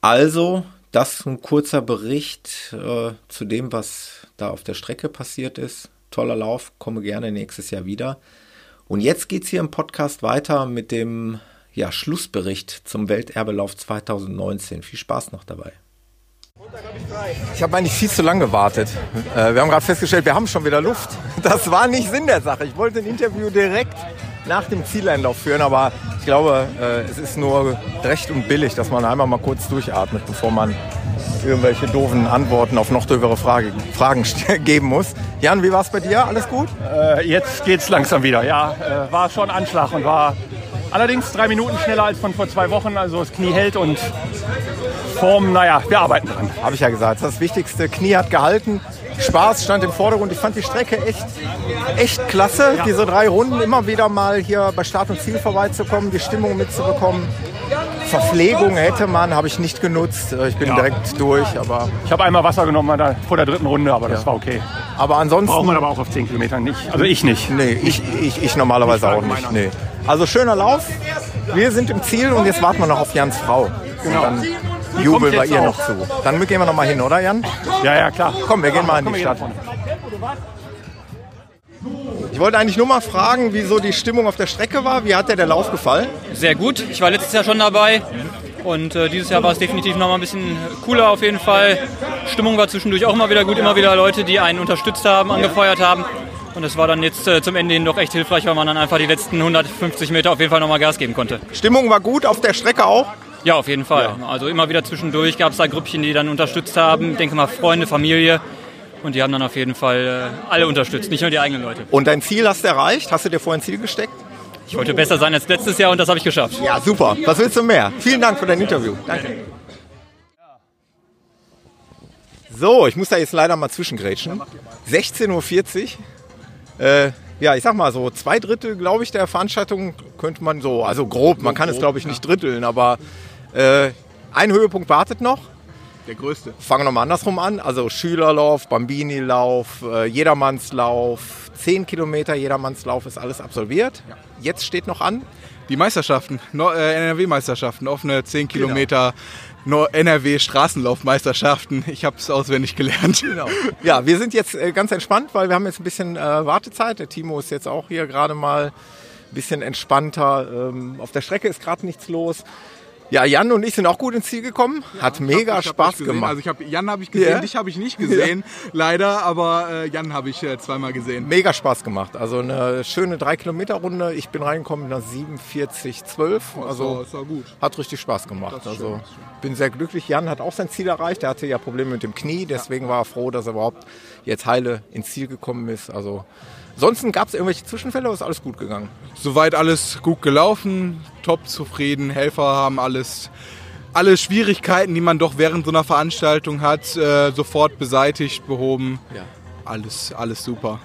Also, das ein kurzer Bericht äh, zu dem, was da auf der Strecke passiert ist toller Lauf, komme gerne nächstes Jahr wieder. Und jetzt geht es hier im Podcast weiter mit dem ja, Schlussbericht zum Welterbelauf 2019. Viel Spaß noch dabei. Ich habe eigentlich viel zu lange gewartet. Äh, wir haben gerade festgestellt, wir haben schon wieder Luft. Das war nicht Sinn der Sache. Ich wollte ein Interview direkt nach dem Zieleinlauf führen, aber ich glaube, äh, es ist nur recht und billig, dass man einmal mal kurz durchatmet, bevor man irgendwelche doofen Antworten auf noch doofere Frage, Fragen <laughs> geben muss. Jan, wie war es bei dir? Alles gut? Äh, jetzt es langsam wieder. Ja, äh, war schon Anschlag und war allerdings drei Minuten schneller als von vor zwei Wochen. Also das Knie hält und Form, naja, wir arbeiten dran. Habe ich ja gesagt. Das Wichtigste, Knie hat gehalten. Spaß stand im Vordergrund. Ich fand die Strecke echt, echt klasse. Ja. Diese drei Runden immer wieder mal hier bei Start und Ziel vorbeizukommen, die Stimmung mitzubekommen. Verpflegung hätte man, habe ich nicht genutzt. Ich bin ja. direkt durch. Aber ich habe einmal Wasser genommen vor der dritten Runde, aber das ja. war okay. Aber ansonsten. Braucht man aber auch auf 10 Kilometern nicht. Also ich nicht. Nee, ich, ich, ich normalerweise ich auch nicht. Nee. Also schöner Lauf. Wir sind im Ziel und jetzt warten wir noch auf Jans Frau. Genau. Jubeln wir ihr noch zu. Dann gehen wir noch mal hin, oder Jan? Ja, ja, klar. Komm, wir gehen mal in die Stadt. Ich wollte eigentlich nur mal fragen, wie so die Stimmung auf der Strecke war. Wie hat dir der Lauf gefallen? Sehr gut. Ich war letztes Jahr schon dabei. Und äh, dieses Jahr war es definitiv noch mal ein bisschen cooler auf jeden Fall. Stimmung war zwischendurch auch immer wieder gut. Immer wieder Leute, die einen unterstützt haben, angefeuert haben. Und es war dann jetzt äh, zum Ende hin doch echt hilfreich, weil man dann einfach die letzten 150 Meter auf jeden Fall noch mal Gas geben konnte. Stimmung war gut auf der Strecke auch? Ja, auf jeden Fall. Ja. Also immer wieder zwischendurch gab es da Grüppchen, die dann unterstützt haben. Ich denke mal Freunde, Familie. Und die haben dann auf jeden Fall äh, alle unterstützt, nicht nur die eigenen Leute. Und dein Ziel hast du erreicht? Hast du dir vorhin ein Ziel gesteckt? Ich wollte besser sein als letztes Jahr und das habe ich geschafft. Ja, super. Was willst du mehr? Vielen Dank für dein Interview. Danke. So, ich muss da jetzt leider mal zwischengrätschen. 16.40 Uhr. Äh, ja, ich sag mal so, zwei Drittel, glaube ich, der Veranstaltung könnte man so, also grob, man kann es, glaube ich, nicht dritteln, aber äh, ein Höhepunkt wartet noch. Der größte. Fangen wir mal andersrum an. Also Schülerlauf, Bambini-Lauf, äh, Jedermannslauf, 10 Kilometer Jedermannslauf ist alles absolviert. Ja. Jetzt steht noch an. Die Meisterschaften, äh, NRW-Meisterschaften, offene 10 genau. Kilometer NRW-Straßenlaufmeisterschaften. Ich habe es auswendig gelernt. Genau. Ja, wir sind jetzt äh, ganz entspannt, weil wir haben jetzt ein bisschen äh, Wartezeit. Der Timo ist jetzt auch hier gerade mal ein bisschen entspannter. Ähm, auf der Strecke ist gerade nichts los. Ja, Jan und ich sind auch gut ins Ziel gekommen. Ja, Hat mega hab, Spaß gemacht. Also ich habe Jan habe ich gesehen, yeah. dich habe ich nicht gesehen, <laughs> yeah. leider, aber äh, Jan habe ich äh, zweimal gesehen. Mega Spaß gemacht. Also eine schöne 3 Kilometer Runde. Ich bin reingekommen nach 47,12. Also das war, gut. hat richtig Spaß gemacht. Also schön, bin sehr glücklich. Jan hat auch sein Ziel erreicht. Er hatte ja Probleme mit dem Knie, deswegen ja. war er froh, dass er überhaupt jetzt heile ins Ziel gekommen ist. Also Ansonsten gab es irgendwelche Zwischenfälle oder ist alles gut gegangen? Soweit alles gut gelaufen top zufrieden. Helfer haben alles, alle Schwierigkeiten, die man doch während so einer Veranstaltung hat, äh, sofort beseitigt, behoben. Ja. Alles, alles super.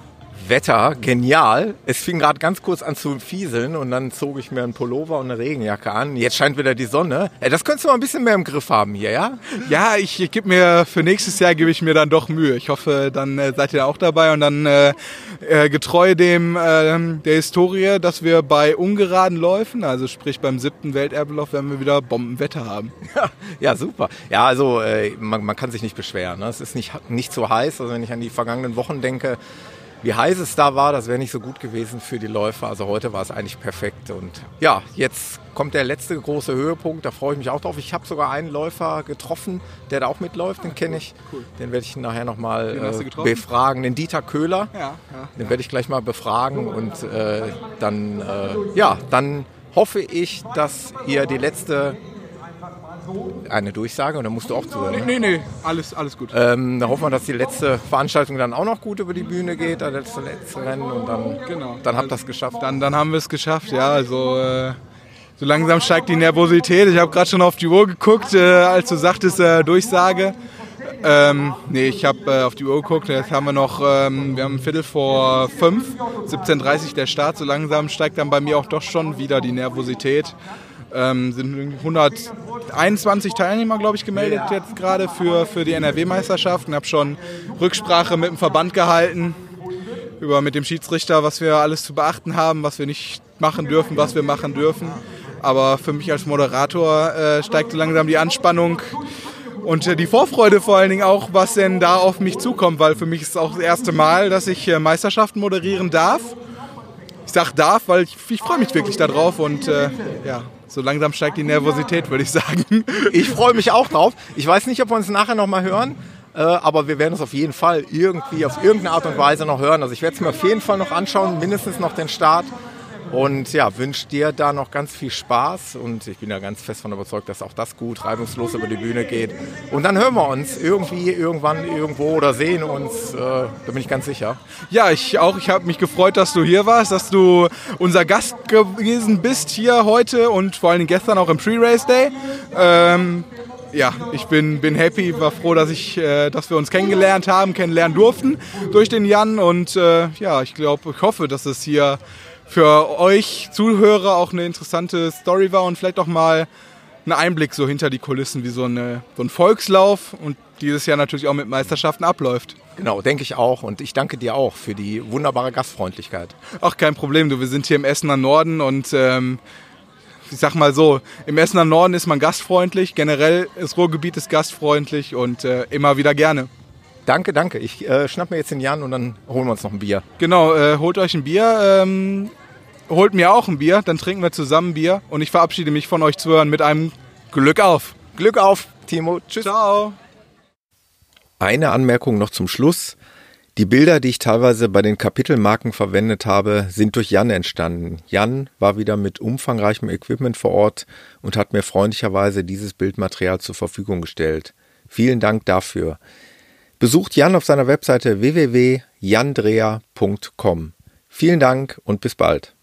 Wetter, genial. Es fing gerade ganz kurz an zu fieseln und dann zog ich mir einen Pullover und eine Regenjacke an. Jetzt scheint wieder die Sonne. Äh, Das könntest du mal ein bisschen mehr im Griff haben hier, ja? Ja, ich, ich gebe mir für nächstes Jahr gebe ich mir dann doch Mühe. Ich hoffe, dann äh, seid ihr auch dabei und dann äh, äh, getreu dem ähm, der Historie, dass wir bei ungeraden Läufen, also sprich beim siebten Welterbelauf, werden wir wieder Bombenwetter haben. Ja, super. Ja, also äh, man, man kann sich nicht beschweren. Ne? Es ist nicht, nicht so heiß. Also wenn ich an die vergangenen Wochen denke, wie heiß es da war, das wäre nicht so gut gewesen für die Läufer. Also heute war es eigentlich perfekt. Und ja, jetzt kommt der letzte große Höhepunkt. Da freue ich mich auch drauf. Ich habe sogar einen Läufer getroffen, der da auch mitläuft. Den kenne ich. Den werde ich nachher nochmal äh, befragen. Den Dieter Köhler. Ja, ja. Den werde ich gleich mal befragen und äh, dann, äh, ja, dann hoffe ich, dass ihr die letzte eine Durchsage und dann musst du auch zuhören. ne? Nee, nee, alles, alles gut. Ähm, dann hoffen wir, dass die letzte Veranstaltung dann auch noch gut über die Bühne geht, das letzte, letzte Rennen und dann, Genau. dann habt ihr es geschafft. Dann, dann haben wir es geschafft, ja. Also äh, so langsam steigt die Nervosität. Ich habe gerade schon auf die Uhr geguckt, äh, als du sagtest, äh, Durchsage. Ähm, nee, ich habe äh, auf die Uhr geguckt. Jetzt haben wir noch, ähm, wir haben ein Viertel vor fünf, 17.30 Uhr der Start. So langsam steigt dann bei mir auch doch schon wieder die Nervosität. Ähm, sind 121 Teilnehmer, glaube ich, gemeldet jetzt gerade für, für die NRW-Meisterschaft und habe schon Rücksprache mit dem Verband gehalten über mit dem Schiedsrichter, was wir alles zu beachten haben, was wir nicht machen dürfen, was wir machen dürfen. Aber für mich als Moderator äh, steigt so langsam die Anspannung und äh, die Vorfreude vor allen Dingen auch, was denn da auf mich zukommt, weil für mich ist es auch das erste Mal, dass ich äh, Meisterschaften moderieren darf. Ich sag darf, weil ich, ich freue mich wirklich darauf und äh, ja, so langsam steigt die Nervosität, würde ich sagen. <laughs> Ich freue mich auch drauf. Ich weiß nicht, ob wir uns nachher noch mal hören, äh, aber wir werden es auf jeden Fall irgendwie auf irgendeine Art und Weise noch hören. Also ich werde es mir auf jeden Fall noch anschauen, mindestens noch den Start. Und ja, wünsche dir da noch ganz viel Spaß und ich bin ja ganz fest von überzeugt, dass auch das gut reibungslos über die Bühne geht. Und dann hören wir uns irgendwie, irgendwann, irgendwo oder sehen uns, äh, da bin ich ganz sicher. Ja, ich auch. Ich habe mich gefreut, dass du hier warst, dass du unser Gast gewesen bist hier heute und vor allem gestern auch im Pre-Race Day. Ähm, ja, ich bin, bin happy, war froh, dass, ich, äh, dass wir uns kennengelernt haben, kennenlernen durften durch den Jan. Und äh, ja, ich glaube, ich hoffe, dass es hier für euch Zuhörer auch eine interessante Story war und vielleicht auch mal ein Einblick so hinter die Kulissen, wie so, eine, so ein Volkslauf und dieses Jahr natürlich auch mit Meisterschaften abläuft. Genau, denke ich auch. Und ich danke dir auch für die wunderbare Gastfreundlichkeit. Ach, kein Problem, du. Wir sind hier im Essener Norden und ähm, ich sag mal so, im Essener Norden ist man gastfreundlich. Generell das Ruhrgebiet ist gastfreundlich und äh, immer wieder gerne. Danke, danke. Ich äh, schnapp mir jetzt den Jan und dann holen wir uns noch ein Bier. Genau, äh, holt euch ein Bier. Ähm, holt mir auch ein Bier, dann trinken wir zusammen Bier und ich verabschiede mich von euch Zuhörern mit einem Glück auf. Glück auf, Timo. Tschüss. Ciao. Eine Anmerkung noch zum Schluss. Die Bilder, die ich teilweise bei den Kapitelmarken verwendet habe, sind durch Jan entstanden. Jan war wieder mit umfangreichem Equipment vor Ort und hat mir freundlicherweise dieses Bildmaterial zur Verfügung gestellt. Vielen Dank dafür. Besucht Jan auf seiner Webseite www.jandrea.com. Vielen Dank und bis bald.